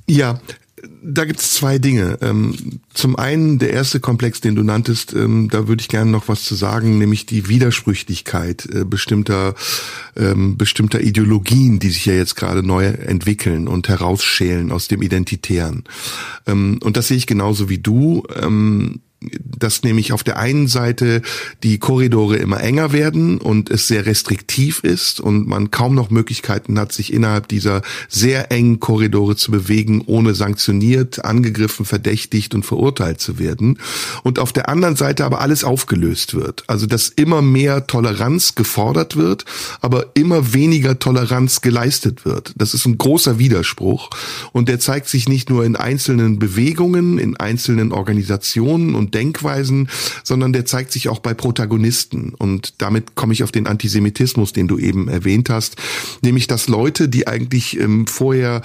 Speaker 2: Ja, da gibt es zwei Dinge. Ähm, zum einen der erste Komplex, den du nanntest, ähm, da würde ich gerne noch was zu sagen, nämlich die Widersprüchlichkeit äh, bestimmter ähm, bestimmter Ideologien, die sich ja jetzt gerade neu entwickeln und herausschälen aus dem Identitären. und das sehe ich genauso wie du dass nämlich auf der einen Seite die Korridore immer enger werden und es sehr restriktiv ist und man kaum noch Möglichkeiten hat, sich innerhalb dieser sehr engen Korridore zu bewegen, ohne sanktioniert, angegriffen, verdächtigt und verurteilt zu werden. Und auf der anderen Seite aber alles aufgelöst wird. Also dass immer mehr Toleranz gefordert wird, aber immer weniger Toleranz geleistet wird. Das ist ein großer Widerspruch und der zeigt sich nicht nur in einzelnen Bewegungen, in einzelnen Organisationen und Denkweisen, sondern der zeigt sich auch bei Protagonisten. Und damit komme ich auf den Antisemitismus, den du eben erwähnt hast, nämlich dass Leute, die eigentlich ähm, vorher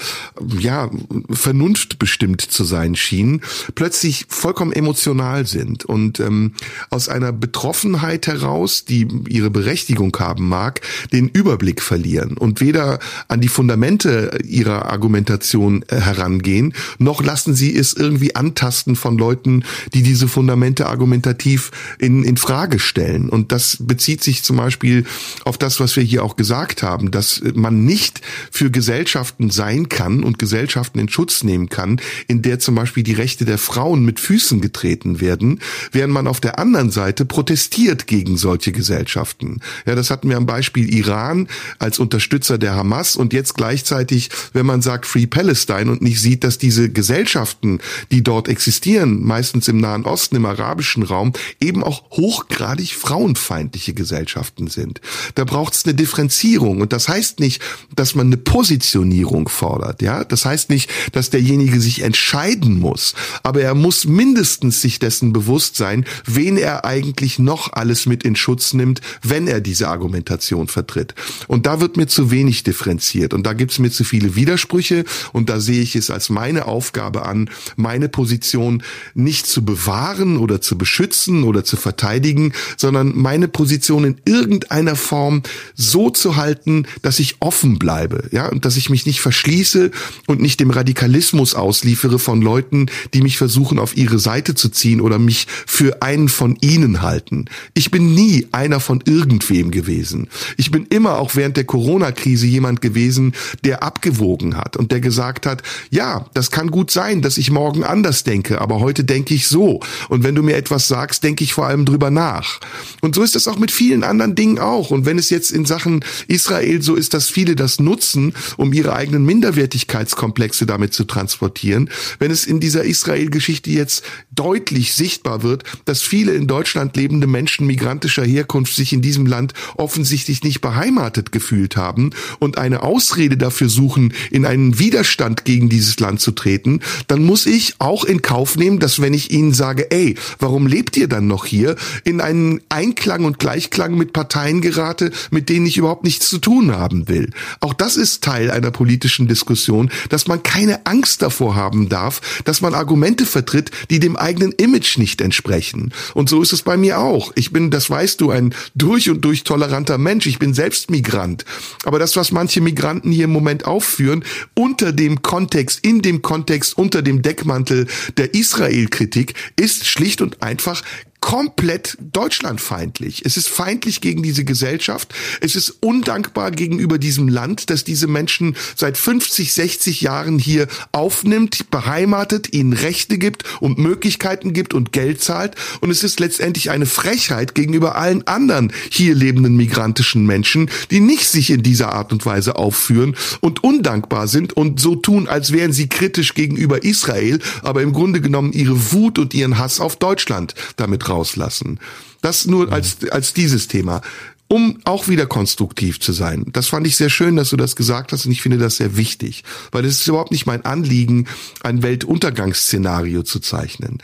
Speaker 2: ja vernunftbestimmt zu sein schienen, plötzlich vollkommen emotional sind und ähm, aus einer Betroffenheit heraus, die ihre Berechtigung haben mag, den Überblick verlieren und weder an die Fundamente ihrer Argumentation äh, herangehen, noch lassen sie es irgendwie antasten von Leuten, die diese Fundamente argumentativ in, in Frage stellen. Und das bezieht sich zum Beispiel auf das, was wir hier auch gesagt haben, dass man nicht für Gesellschaften sein kann und Gesellschaften in Schutz nehmen kann, in der zum Beispiel die Rechte der Frauen mit Füßen getreten werden, während man auf der anderen Seite protestiert gegen solche Gesellschaften. Ja, das hatten wir am Beispiel Iran als Unterstützer der Hamas und jetzt gleichzeitig, wenn man sagt Free Palestine und nicht sieht, dass diese Gesellschaften, die dort existieren, meistens im Nahen Osten, Osten, im arabischen Raum eben auch hochgradig frauenfeindliche Gesellschaften sind. Da braucht es eine Differenzierung und das heißt nicht, dass man eine Positionierung fordert, ja? Das heißt nicht, dass derjenige sich entscheiden muss, aber er muss mindestens sich dessen bewusst sein, wen er eigentlich noch alles mit in Schutz nimmt, wenn er diese Argumentation vertritt. Und da wird mir zu wenig differenziert und da gibt es mir zu viele Widersprüche und da sehe ich es als meine Aufgabe an, meine Position nicht zu bewahren, bewahren oder zu beschützen oder zu verteidigen, sondern meine Position in irgendeiner Form so zu halten, dass ich offen bleibe, ja, und dass ich mich nicht verschließe und nicht dem Radikalismus ausliefere von Leuten, die mich versuchen auf ihre Seite zu ziehen oder mich für einen von ihnen halten. Ich bin nie einer von irgendwem gewesen. Ich bin immer auch während der Corona-Krise jemand gewesen, der abgewogen hat und der gesagt hat, ja, das kann gut sein, dass ich morgen anders denke, aber heute denke ich so. Und wenn du mir etwas sagst, denke ich vor allem drüber nach. Und so ist es auch mit vielen anderen Dingen auch. Und wenn es jetzt in Sachen Israel so ist, dass viele das nutzen, um ihre eigenen Minderwertigkeitskomplexe damit zu transportieren, wenn es in dieser Israel-Geschichte jetzt deutlich sichtbar wird, dass viele in Deutschland lebende Menschen migrantischer Herkunft sich in diesem Land offensichtlich nicht beheimatet gefühlt haben und eine Ausrede dafür suchen, in einen Widerstand gegen dieses Land zu treten, dann muss ich auch in Kauf nehmen, dass wenn ich ihnen sage, ey, warum lebt ihr dann noch hier in einen Einklang und Gleichklang mit Parteien gerate, mit denen ich überhaupt nichts zu tun haben will? Auch das ist Teil einer politischen Diskussion, dass man keine Angst davor haben darf, dass man Argumente vertritt, die dem eigenen Image nicht entsprechen. Und so ist es bei mir auch. Ich bin, das weißt du, ein durch und durch toleranter Mensch. Ich bin selbst Migrant. Aber das, was manche Migranten hier im Moment aufführen, unter dem Kontext, in dem Kontext, unter dem Deckmantel der Israel-Kritik, ist schlicht und einfach komplett deutschlandfeindlich. Es ist feindlich gegen diese Gesellschaft. Es ist undankbar gegenüber diesem Land, das diese Menschen seit 50, 60 Jahren hier aufnimmt, beheimatet, ihnen Rechte gibt und Möglichkeiten gibt und Geld zahlt. Und es ist letztendlich eine Frechheit gegenüber allen anderen hier lebenden migrantischen Menschen, die nicht sich in dieser Art und Weise aufführen und undankbar sind und so tun, als wären sie kritisch gegenüber Israel, aber im Grunde genommen ihre Wut und ihren Hass auf Deutschland damit rauslassen. Das nur als, als dieses Thema um auch wieder konstruktiv zu sein. Das fand ich sehr schön, dass du das gesagt hast und ich finde das sehr wichtig, weil es ist überhaupt nicht mein Anliegen, ein Weltuntergangsszenario zu zeichnen.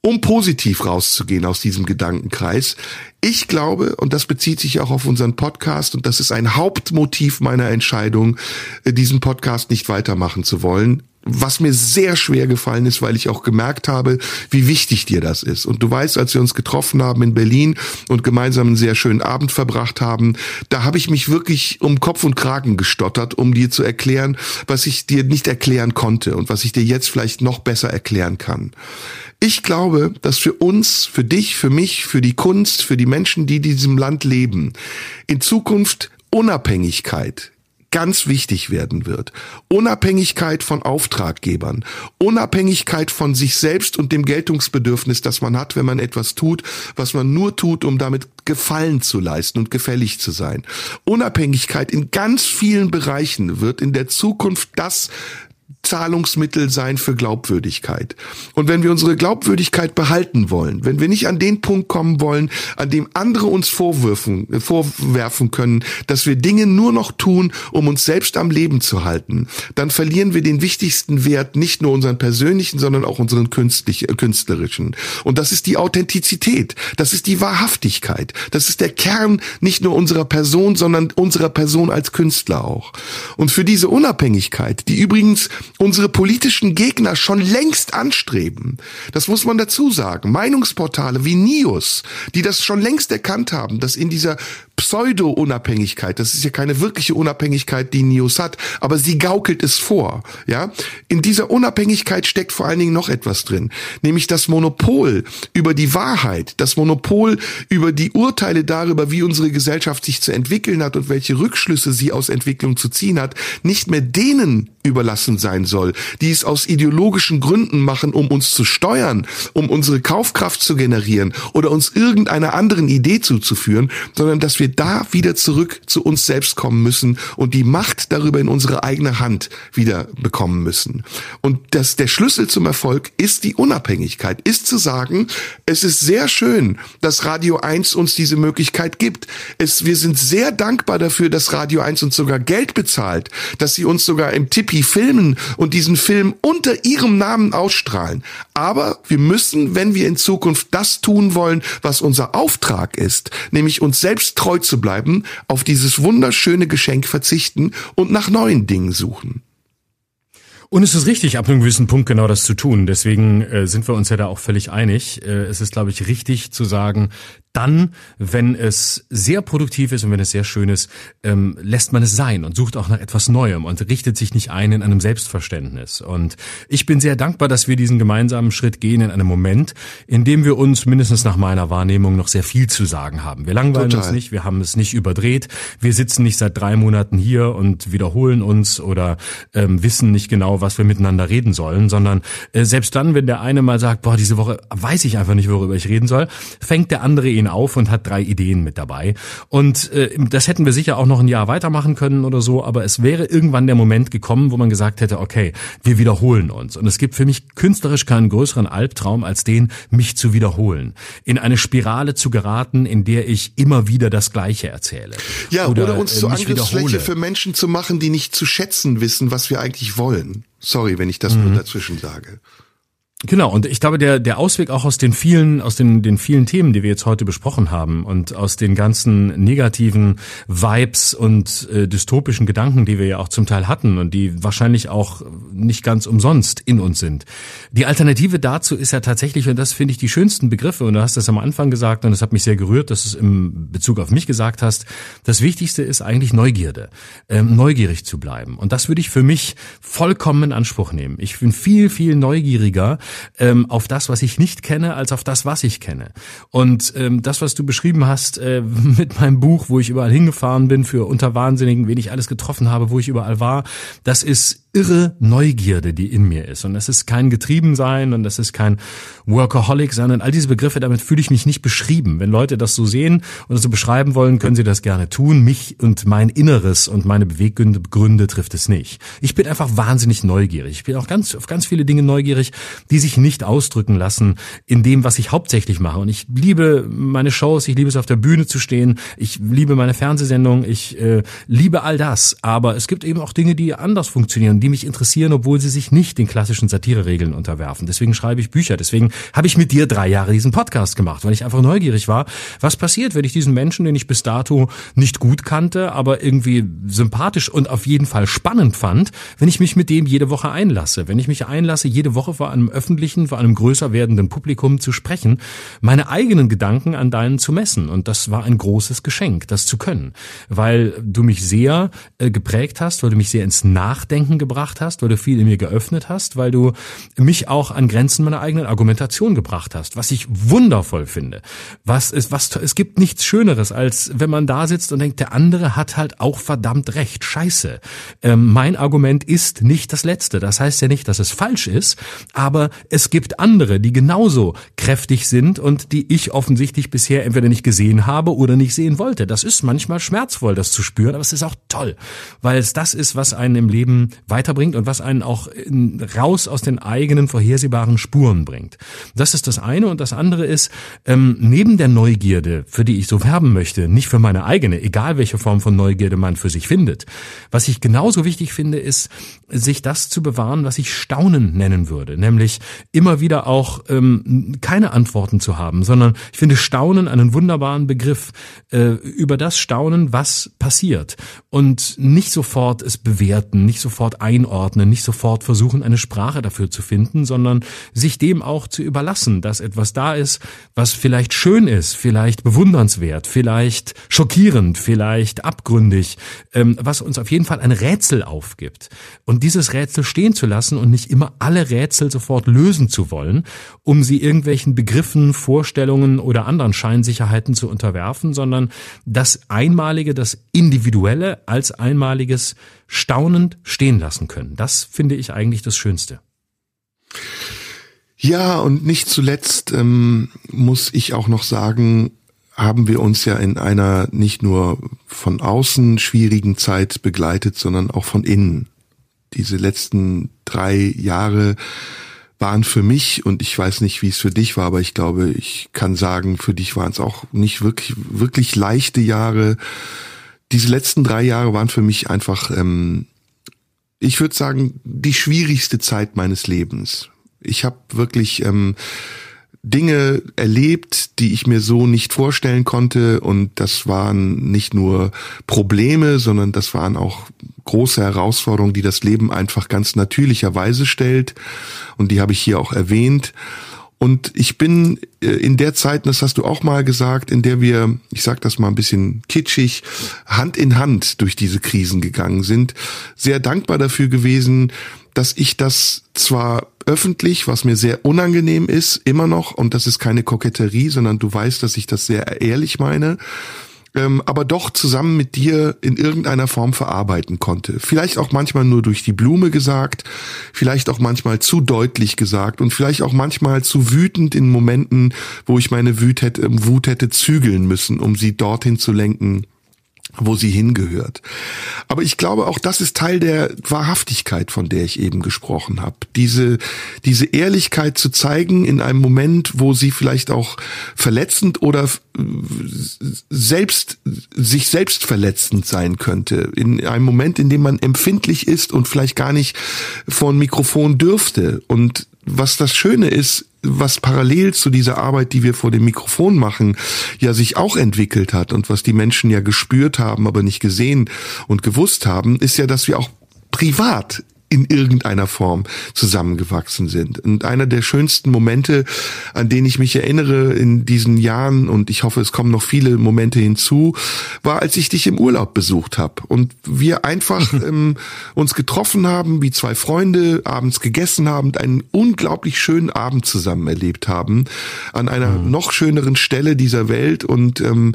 Speaker 2: Um positiv rauszugehen aus diesem Gedankenkreis, ich glaube, und das bezieht sich auch auf unseren Podcast, und das ist ein Hauptmotiv meiner Entscheidung, diesen Podcast nicht weitermachen zu wollen, was mir sehr schwer gefallen ist, weil ich auch gemerkt habe, wie wichtig dir das ist. Und du weißt, als wir uns getroffen haben in Berlin und gemeinsam einen sehr schönen Abend verbracht haben, da habe ich mich wirklich um Kopf und Kragen gestottert, um dir zu erklären, was ich dir nicht erklären konnte und was ich dir jetzt vielleicht noch besser erklären kann. Ich glaube, dass für uns, für dich, für mich, für die Kunst, für die Menschen, die in diesem Land leben, in Zukunft Unabhängigkeit, ganz wichtig werden wird. Unabhängigkeit von Auftraggebern, Unabhängigkeit von sich selbst und dem Geltungsbedürfnis, das man hat, wenn man etwas tut, was man nur tut, um damit Gefallen zu leisten und gefällig zu sein. Unabhängigkeit in ganz vielen Bereichen wird in der Zukunft das Zahlungsmittel sein für Glaubwürdigkeit. Und wenn wir unsere Glaubwürdigkeit behalten wollen, wenn wir nicht an den Punkt kommen wollen, an dem andere uns vorwürfen, vorwerfen können, dass wir Dinge nur noch tun, um uns selbst am Leben zu halten, dann verlieren wir den wichtigsten Wert, nicht nur unseren persönlichen, sondern auch unseren künstlich, äh, künstlerischen. Und das ist die Authentizität, das ist die Wahrhaftigkeit, das ist der Kern nicht nur unserer Person, sondern unserer Person als Künstler auch. Und für diese Unabhängigkeit, die übrigens unsere politischen Gegner schon längst anstreben. Das muss man dazu sagen. Meinungsportale wie Nius, die das schon längst erkannt haben, dass in dieser Pseudo-Unabhängigkeit, das ist ja keine wirkliche Unabhängigkeit, die Nius hat, aber sie gaukelt es vor, ja. In dieser Unabhängigkeit steckt vor allen Dingen noch etwas drin, nämlich das Monopol über die Wahrheit, das Monopol über die Urteile darüber, wie unsere Gesellschaft sich zu entwickeln hat und welche Rückschlüsse sie aus Entwicklung zu ziehen hat, nicht mehr denen überlassen sein soll, die es aus ideologischen Gründen machen, um uns zu steuern, um unsere Kaufkraft zu generieren oder uns irgendeiner anderen Idee zuzuführen, sondern dass wir da wieder zurück zu uns selbst kommen müssen und die Macht darüber in unsere eigene Hand wieder bekommen müssen. Und das, der Schlüssel zum Erfolg ist die Unabhängigkeit, ist zu sagen, es ist sehr schön, dass Radio 1 uns diese Möglichkeit gibt. Es, wir sind sehr dankbar dafür, dass Radio 1 uns sogar Geld bezahlt, dass sie uns sogar im Tippi filmen und diesen Film unter ihrem Namen ausstrahlen. Aber wir müssen, wenn wir in Zukunft das tun wollen, was unser Auftrag ist, nämlich uns selbst treu zu bleiben, auf dieses wunderschöne Geschenk verzichten und nach neuen Dingen suchen.
Speaker 1: Und es ist richtig, ab einem gewissen Punkt genau das zu tun. Deswegen äh, sind wir uns ja da auch völlig einig. Äh, es ist, glaube ich, richtig zu sagen, dann, wenn es sehr produktiv ist und wenn es sehr schön ist, ähm, lässt man es sein und sucht auch nach etwas Neuem und richtet sich nicht ein in einem Selbstverständnis. Und ich bin sehr dankbar, dass wir diesen gemeinsamen Schritt gehen in einem Moment, in dem wir uns mindestens nach meiner Wahrnehmung noch sehr viel zu sagen haben. Wir langweilen Total. uns nicht, wir haben es nicht überdreht, wir sitzen nicht seit drei Monaten hier und wiederholen uns oder ähm, wissen nicht genau, was wir miteinander reden sollen, sondern äh, selbst dann, wenn der eine mal sagt, boah, diese Woche weiß ich einfach nicht, worüber ich reden soll, fängt der andere ihn auf und hat drei Ideen mit dabei. Und äh, das hätten wir sicher auch noch ein Jahr weitermachen können oder so, aber es wäre irgendwann der Moment gekommen, wo man gesagt hätte, okay, wir wiederholen uns. Und es gibt für mich künstlerisch keinen größeren Albtraum als den, mich zu wiederholen. In eine Spirale zu geraten, in der ich immer wieder das Gleiche erzähle.
Speaker 2: Ja, oder, oder uns äh, zur Angriffsfläche für Menschen zu machen, die nicht zu schätzen wissen, was wir eigentlich wollen. Sorry, wenn ich das mhm. nur dazwischen sage.
Speaker 1: Genau, und ich glaube, der, der Ausweg auch aus den vielen, aus den, den vielen Themen, die wir jetzt heute besprochen haben und aus den ganzen negativen Vibes und äh, dystopischen Gedanken, die wir ja auch zum Teil hatten und die wahrscheinlich auch nicht ganz umsonst in uns sind. Die Alternative dazu ist ja tatsächlich, und das finde ich die schönsten Begriffe, und du hast das am Anfang gesagt, und es hat mich sehr gerührt, dass du es im Bezug auf mich gesagt hast, das Wichtigste ist eigentlich Neugierde, ähm, neugierig zu bleiben. Und das würde ich für mich vollkommen in Anspruch nehmen. Ich bin viel, viel neugieriger, ähm, auf das, was ich nicht kenne, als auf das, was ich kenne. Und ähm, das, was du beschrieben hast äh, mit meinem Buch, wo ich überall hingefahren bin für Unterwahnsinnigen, wen ich alles getroffen habe, wo ich überall war, das ist irre Neugierde, die in mir ist. Und das ist kein Getriebensein und das ist kein Workaholic sein und all diese Begriffe, damit fühle ich mich nicht beschrieben. Wenn Leute das so sehen und so beschreiben wollen, können sie das gerne tun. Mich und mein Inneres und meine Beweggründe Gründe trifft es nicht. Ich bin einfach wahnsinnig neugierig. Ich bin auch ganz, auf ganz viele Dinge neugierig, die sich nicht ausdrücken lassen in dem, was ich hauptsächlich mache. Und ich liebe meine Shows, ich liebe es auf der Bühne zu stehen, ich liebe meine Fernsehsendung, ich äh, liebe all das. Aber es gibt eben auch Dinge, die anders funktionieren die mich interessieren, obwohl sie sich nicht den klassischen Satireregeln unterwerfen. Deswegen schreibe ich Bücher. Deswegen habe ich mit dir drei Jahre diesen Podcast gemacht, weil ich einfach neugierig war, was passiert, wenn ich diesen Menschen, den ich bis dato nicht gut kannte, aber irgendwie sympathisch und auf jeden Fall spannend fand, wenn ich mich mit dem jede Woche einlasse. Wenn ich mich einlasse, jede Woche vor einem öffentlichen, vor einem größer werdenden Publikum zu sprechen, meine eigenen Gedanken an deinen zu messen. Und das war ein großes Geschenk, das zu können, weil du mich sehr äh, geprägt hast, weil du mich sehr ins Nachdenken gebracht gebracht hast, weil du viel in mir geöffnet hast, weil du mich auch an Grenzen meiner eigenen Argumentation gebracht hast, was ich wundervoll finde. Was ist, was, es gibt nichts Schöneres, als wenn man da sitzt und denkt, der andere hat halt auch verdammt recht. Scheiße. Ähm, mein Argument ist nicht das letzte. Das heißt ja nicht, dass es falsch ist, aber es gibt andere, die genauso kräftig sind und die ich offensichtlich bisher entweder nicht gesehen habe oder nicht sehen wollte. Das ist manchmal schmerzvoll, das zu spüren, aber es ist auch toll, weil es das ist, was einen im Leben weiter weiterbringt und was einen auch raus aus den eigenen vorhersehbaren Spuren bringt. Das ist das eine und das andere ist, ähm, neben der Neugierde, für die ich so werben möchte, nicht für meine eigene, egal welche Form von Neugierde man für sich findet. Was ich genauso wichtig finde, ist, sich das zu bewahren, was ich Staunen nennen würde, nämlich immer wieder auch ähm, keine Antworten zu haben, sondern ich finde Staunen einen wunderbaren Begriff äh, über das Staunen, was passiert und nicht sofort es bewerten, nicht sofort einordnen, nicht sofort versuchen, eine Sprache dafür zu finden, sondern sich dem auch zu überlassen, dass etwas da ist, was vielleicht schön ist, vielleicht bewundernswert, vielleicht schockierend, vielleicht abgründig, ähm, was uns auf jeden Fall ein Rätsel aufgibt. Und dieses Rätsel stehen zu lassen und nicht immer alle Rätsel sofort lösen zu wollen, um sie irgendwelchen Begriffen, Vorstellungen oder anderen Scheinsicherheiten zu unterwerfen, sondern das Einmalige, das Individuelle als einmaliges staunend stehen lassen können. Das finde ich eigentlich das Schönste.
Speaker 2: Ja, und nicht zuletzt ähm, muss ich auch noch sagen, haben wir uns ja in einer nicht nur von außen schwierigen Zeit begleitet, sondern auch von innen. Diese letzten drei Jahre waren für mich, und ich weiß nicht, wie es für dich war, aber ich glaube, ich kann sagen, für dich waren es auch nicht wirklich, wirklich leichte Jahre diese letzten drei Jahre waren für mich einfach, ähm, ich würde sagen, die schwierigste Zeit meines Lebens. Ich habe wirklich ähm, Dinge erlebt, die ich mir so nicht vorstellen konnte und das waren nicht nur Probleme, sondern das waren auch große Herausforderungen, die das Leben einfach ganz natürlicherweise stellt und die habe ich hier auch erwähnt. Und ich bin äh, in der Zeit, das hast du auch mal gesagt, in der wir, ich sag das mal ein bisschen kitschig, Hand in Hand durch diese Krisen gegangen sind, sehr dankbar dafür gewesen, dass ich das zwar öffentlich, was mir sehr unangenehm ist, immer noch, und das ist keine Koketterie, sondern du weißt, dass ich das sehr ehrlich meine, ähm, aber doch zusammen mit dir in irgendeiner Form verarbeiten konnte. Vielleicht auch manchmal nur durch die Blume gesagt, vielleicht auch manchmal zu deutlich gesagt und vielleicht auch manchmal zu wütend in Momenten, wo ich meine Wut hätte, Wut hätte zügeln müssen, um sie dorthin zu lenken, wo sie hingehört. Aber ich glaube, auch das ist Teil der Wahrhaftigkeit, von der ich eben gesprochen habe. Diese, diese Ehrlichkeit zu zeigen in einem Moment, wo sie vielleicht auch verletzend oder selbst, sich selbst verletzend sein könnte. In einem Moment, in dem man empfindlich ist und vielleicht gar nicht vor ein Mikrofon dürfte. Und was das Schöne ist, was parallel zu dieser Arbeit, die wir vor dem Mikrofon machen, ja sich auch entwickelt hat und was die Menschen ja gespürt haben, aber nicht gesehen und gewusst haben, ist ja, dass wir auch privat in irgendeiner Form zusammengewachsen sind. Und einer der schönsten Momente, an den ich mich erinnere in diesen Jahren, und ich hoffe, es kommen noch viele Momente hinzu, war, als ich dich im Urlaub besucht habe und wir einfach ähm, uns getroffen haben, wie zwei Freunde, abends gegessen haben, einen unglaublich schönen Abend zusammen erlebt haben, an einer mhm. noch schöneren Stelle dieser Welt und ähm,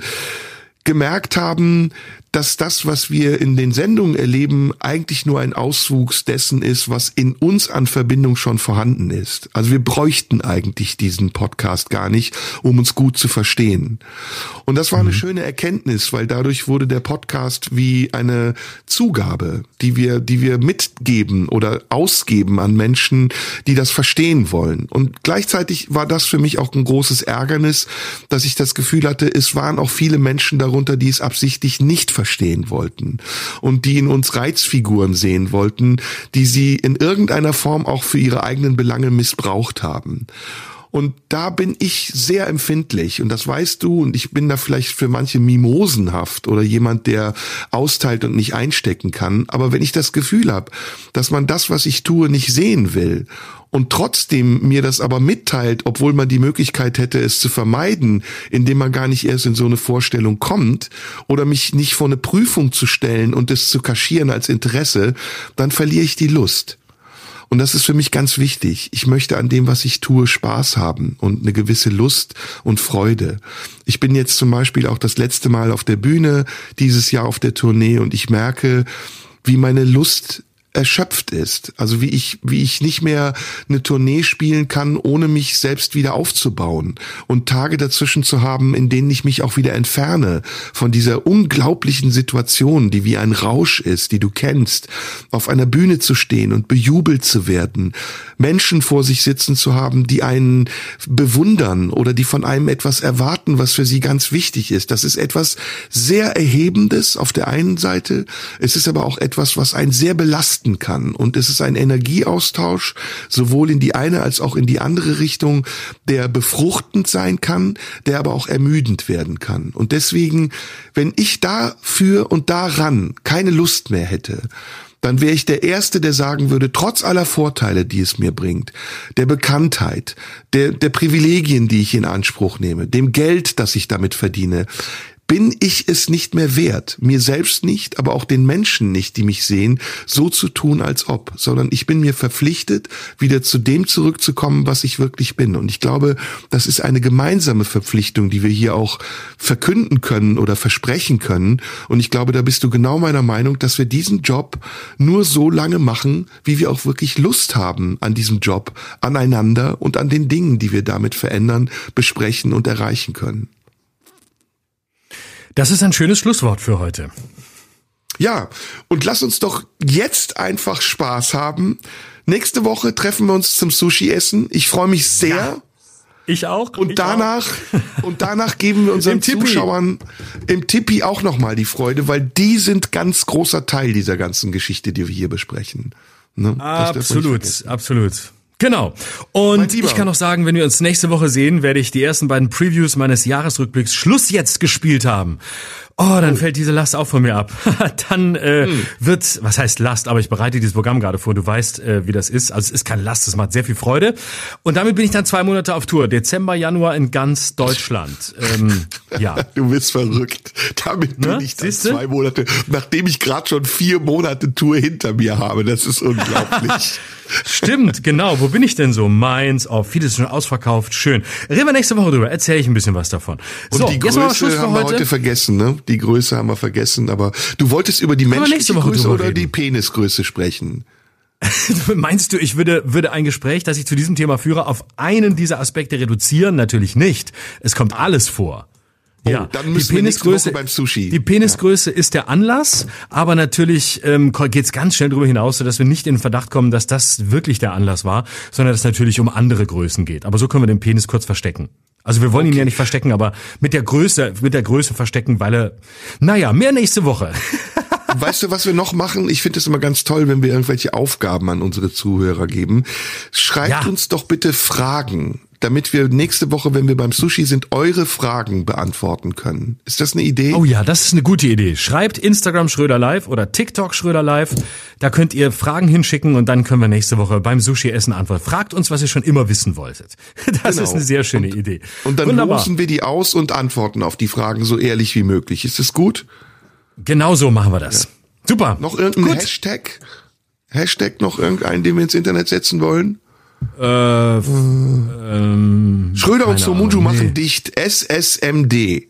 Speaker 2: gemerkt haben, dass das, was wir in den Sendungen erleben, eigentlich nur ein Auswuchs dessen ist, was in uns an Verbindung schon vorhanden ist. Also wir bräuchten eigentlich diesen Podcast gar nicht, um uns gut zu verstehen. Und das war eine mhm. schöne Erkenntnis, weil dadurch wurde der Podcast wie eine Zugabe, die wir, die wir mitgeben oder ausgeben an Menschen, die das verstehen wollen. Und gleichzeitig war das für mich auch ein großes Ärgernis, dass ich das Gefühl hatte, es waren auch viele Menschen darunter, die es absichtlich nicht verstehen wollten und die in uns Reizfiguren sehen wollten, die sie in irgendeiner Form auch für ihre eigenen Belange missbraucht haben. Und da bin ich sehr empfindlich und das weißt du und ich bin da vielleicht für manche mimosenhaft oder jemand, der austeilt und nicht einstecken kann. Aber wenn ich das Gefühl habe, dass man das, was ich tue, nicht sehen will und trotzdem mir das aber mitteilt, obwohl man die Möglichkeit hätte, es zu vermeiden, indem man gar nicht erst in so eine Vorstellung kommt oder mich nicht vor eine Prüfung zu stellen und es zu kaschieren als Interesse, dann verliere ich die Lust. Und das ist für mich ganz wichtig. Ich möchte an dem, was ich tue, Spaß haben und eine gewisse Lust und Freude. Ich bin jetzt zum Beispiel auch das letzte Mal auf der Bühne dieses Jahr auf der Tournee und ich merke, wie meine Lust erschöpft ist. Also wie ich, wie ich nicht mehr eine Tournee spielen kann, ohne mich selbst wieder aufzubauen und Tage dazwischen zu haben, in denen ich mich auch wieder entferne von dieser unglaublichen Situation, die wie ein Rausch ist, die du kennst, auf einer Bühne zu stehen und bejubelt zu werden, Menschen vor sich sitzen zu haben, die einen bewundern oder die von einem etwas erwarten, was für sie ganz wichtig ist. Das ist etwas sehr Erhebendes auf der einen Seite. Es ist aber auch etwas, was einen sehr belasten kann. Und es ist ein Energieaustausch, sowohl in die eine als auch in die andere Richtung, der befruchtend sein kann, der aber auch ermüdend werden kann. Und deswegen, wenn ich dafür und daran keine Lust mehr hätte, dann wäre ich der Erste, der sagen würde, trotz aller Vorteile, die es mir bringt, der Bekanntheit, der, der Privilegien, die ich in Anspruch nehme, dem Geld, das ich damit verdiene, bin ich es nicht mehr wert, mir selbst nicht, aber auch den Menschen nicht, die mich sehen, so zu tun, als ob, sondern ich bin mir verpflichtet, wieder zu dem zurückzukommen, was ich wirklich bin. Und ich glaube, das ist eine gemeinsame Verpflichtung, die wir hier auch verkünden können oder versprechen können. Und ich glaube, da bist du genau meiner Meinung, dass wir diesen Job nur so lange machen, wie wir auch wirklich Lust haben an diesem Job, aneinander und an den Dingen, die wir damit verändern, besprechen und erreichen können.
Speaker 1: Das ist ein schönes Schlusswort für heute.
Speaker 2: Ja, und lass uns doch jetzt einfach Spaß haben. Nächste Woche treffen wir uns zum Sushi essen. Ich freue mich sehr. Ja,
Speaker 1: ich auch.
Speaker 2: Und
Speaker 1: ich
Speaker 2: danach auch. und danach geben wir unseren Zuschauern im Tippi auch noch mal die Freude, weil die sind ganz großer Teil dieser ganzen Geschichte, die wir hier besprechen.
Speaker 1: Ne? Absolut, absolut. Genau. Und ich kann noch sagen, wenn wir uns nächste Woche sehen, werde ich die ersten beiden Previews meines Jahresrückblicks Schluss jetzt gespielt haben. Oh, dann fällt diese Last auch von mir ab. dann äh, hm. wird, was heißt Last, aber ich bereite dieses Programm gerade vor, du weißt, äh, wie das ist. Also es ist keine Last, es macht sehr viel Freude. Und damit bin ich dann zwei Monate auf Tour. Dezember, Januar in ganz Deutschland. Ähm, ja.
Speaker 2: Du bist verrückt. Damit bin ne? ich dann zwei Monate, nachdem ich gerade schon vier Monate Tour hinter mir habe. Das ist unglaublich.
Speaker 1: Stimmt, genau. Wo bin ich denn so? Mainz, oh, vieles ist schon ausverkauft. Schön. Reden wir nächste Woche drüber. Erzähle ich ein bisschen was davon.
Speaker 2: So, Und die Größe haben wir heute vergessen, ne? Die Größe haben wir vergessen, aber du wolltest über die menschliche Größe oder reden. die Penisgröße sprechen.
Speaker 1: Meinst du, ich würde, würde ein Gespräch, das ich zu diesem Thema führe, auf einen dieser Aspekte reduzieren? Natürlich nicht. Es kommt alles vor.
Speaker 2: Oh,
Speaker 1: ja,
Speaker 2: dann müssen nächste Woche beim Sushi.
Speaker 1: Die Penisgröße ja. ist der Anlass, aber natürlich ähm, geht es ganz schnell darüber hinaus, sodass wir nicht in den Verdacht kommen, dass das wirklich der Anlass war, sondern dass es natürlich um andere Größen geht. Aber so können wir den Penis kurz verstecken. Also wir wollen okay. ihn ja nicht verstecken, aber mit der Größe, mit der Größe verstecken, weil er, naja, mehr nächste Woche.
Speaker 2: weißt du, was wir noch machen? Ich finde es immer ganz toll, wenn wir irgendwelche Aufgaben an unsere Zuhörer geben. Schreibt ja. uns doch bitte Fragen damit wir nächste Woche, wenn wir beim Sushi sind, eure Fragen beantworten können. Ist das eine Idee?
Speaker 1: Oh ja, das ist eine gute Idee. Schreibt Instagram Schröder Live oder TikTok Schröder Live. Da könnt ihr Fragen hinschicken und dann können wir nächste Woche beim Sushi essen antworten. Fragt uns, was ihr schon immer wissen wolltet. Das genau. ist eine sehr schöne
Speaker 2: und,
Speaker 1: Idee.
Speaker 2: Und dann Wunderbar. losen wir die aus und antworten auf die Fragen so ehrlich wie möglich. Ist das gut?
Speaker 1: Genau so machen wir das. Ja. Super.
Speaker 2: Noch irgendein gut. Hashtag? Hashtag noch irgendeinen, den wir ins Internet setzen wollen?
Speaker 1: Äh, ähm,
Speaker 2: Schröder und Somunju nee. machen dicht. SSMD.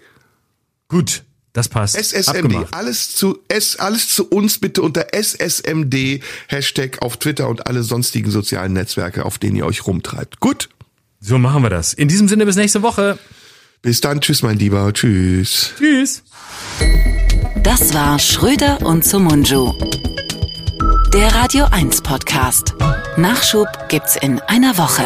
Speaker 1: Gut, das passt.
Speaker 2: SSMD. Abgemacht. Alles zu S, alles zu uns bitte unter SSMD Hashtag auf Twitter und alle sonstigen sozialen Netzwerke, auf denen ihr euch rumtreibt. Gut.
Speaker 1: So machen wir das. In diesem Sinne bis nächste Woche.
Speaker 2: Bis dann. Tschüss, mein Lieber. Tschüss.
Speaker 1: Tschüss.
Speaker 3: Das war Schröder und Sumunju. Der Radio 1 Podcast. Nachschub gibt's in einer Woche.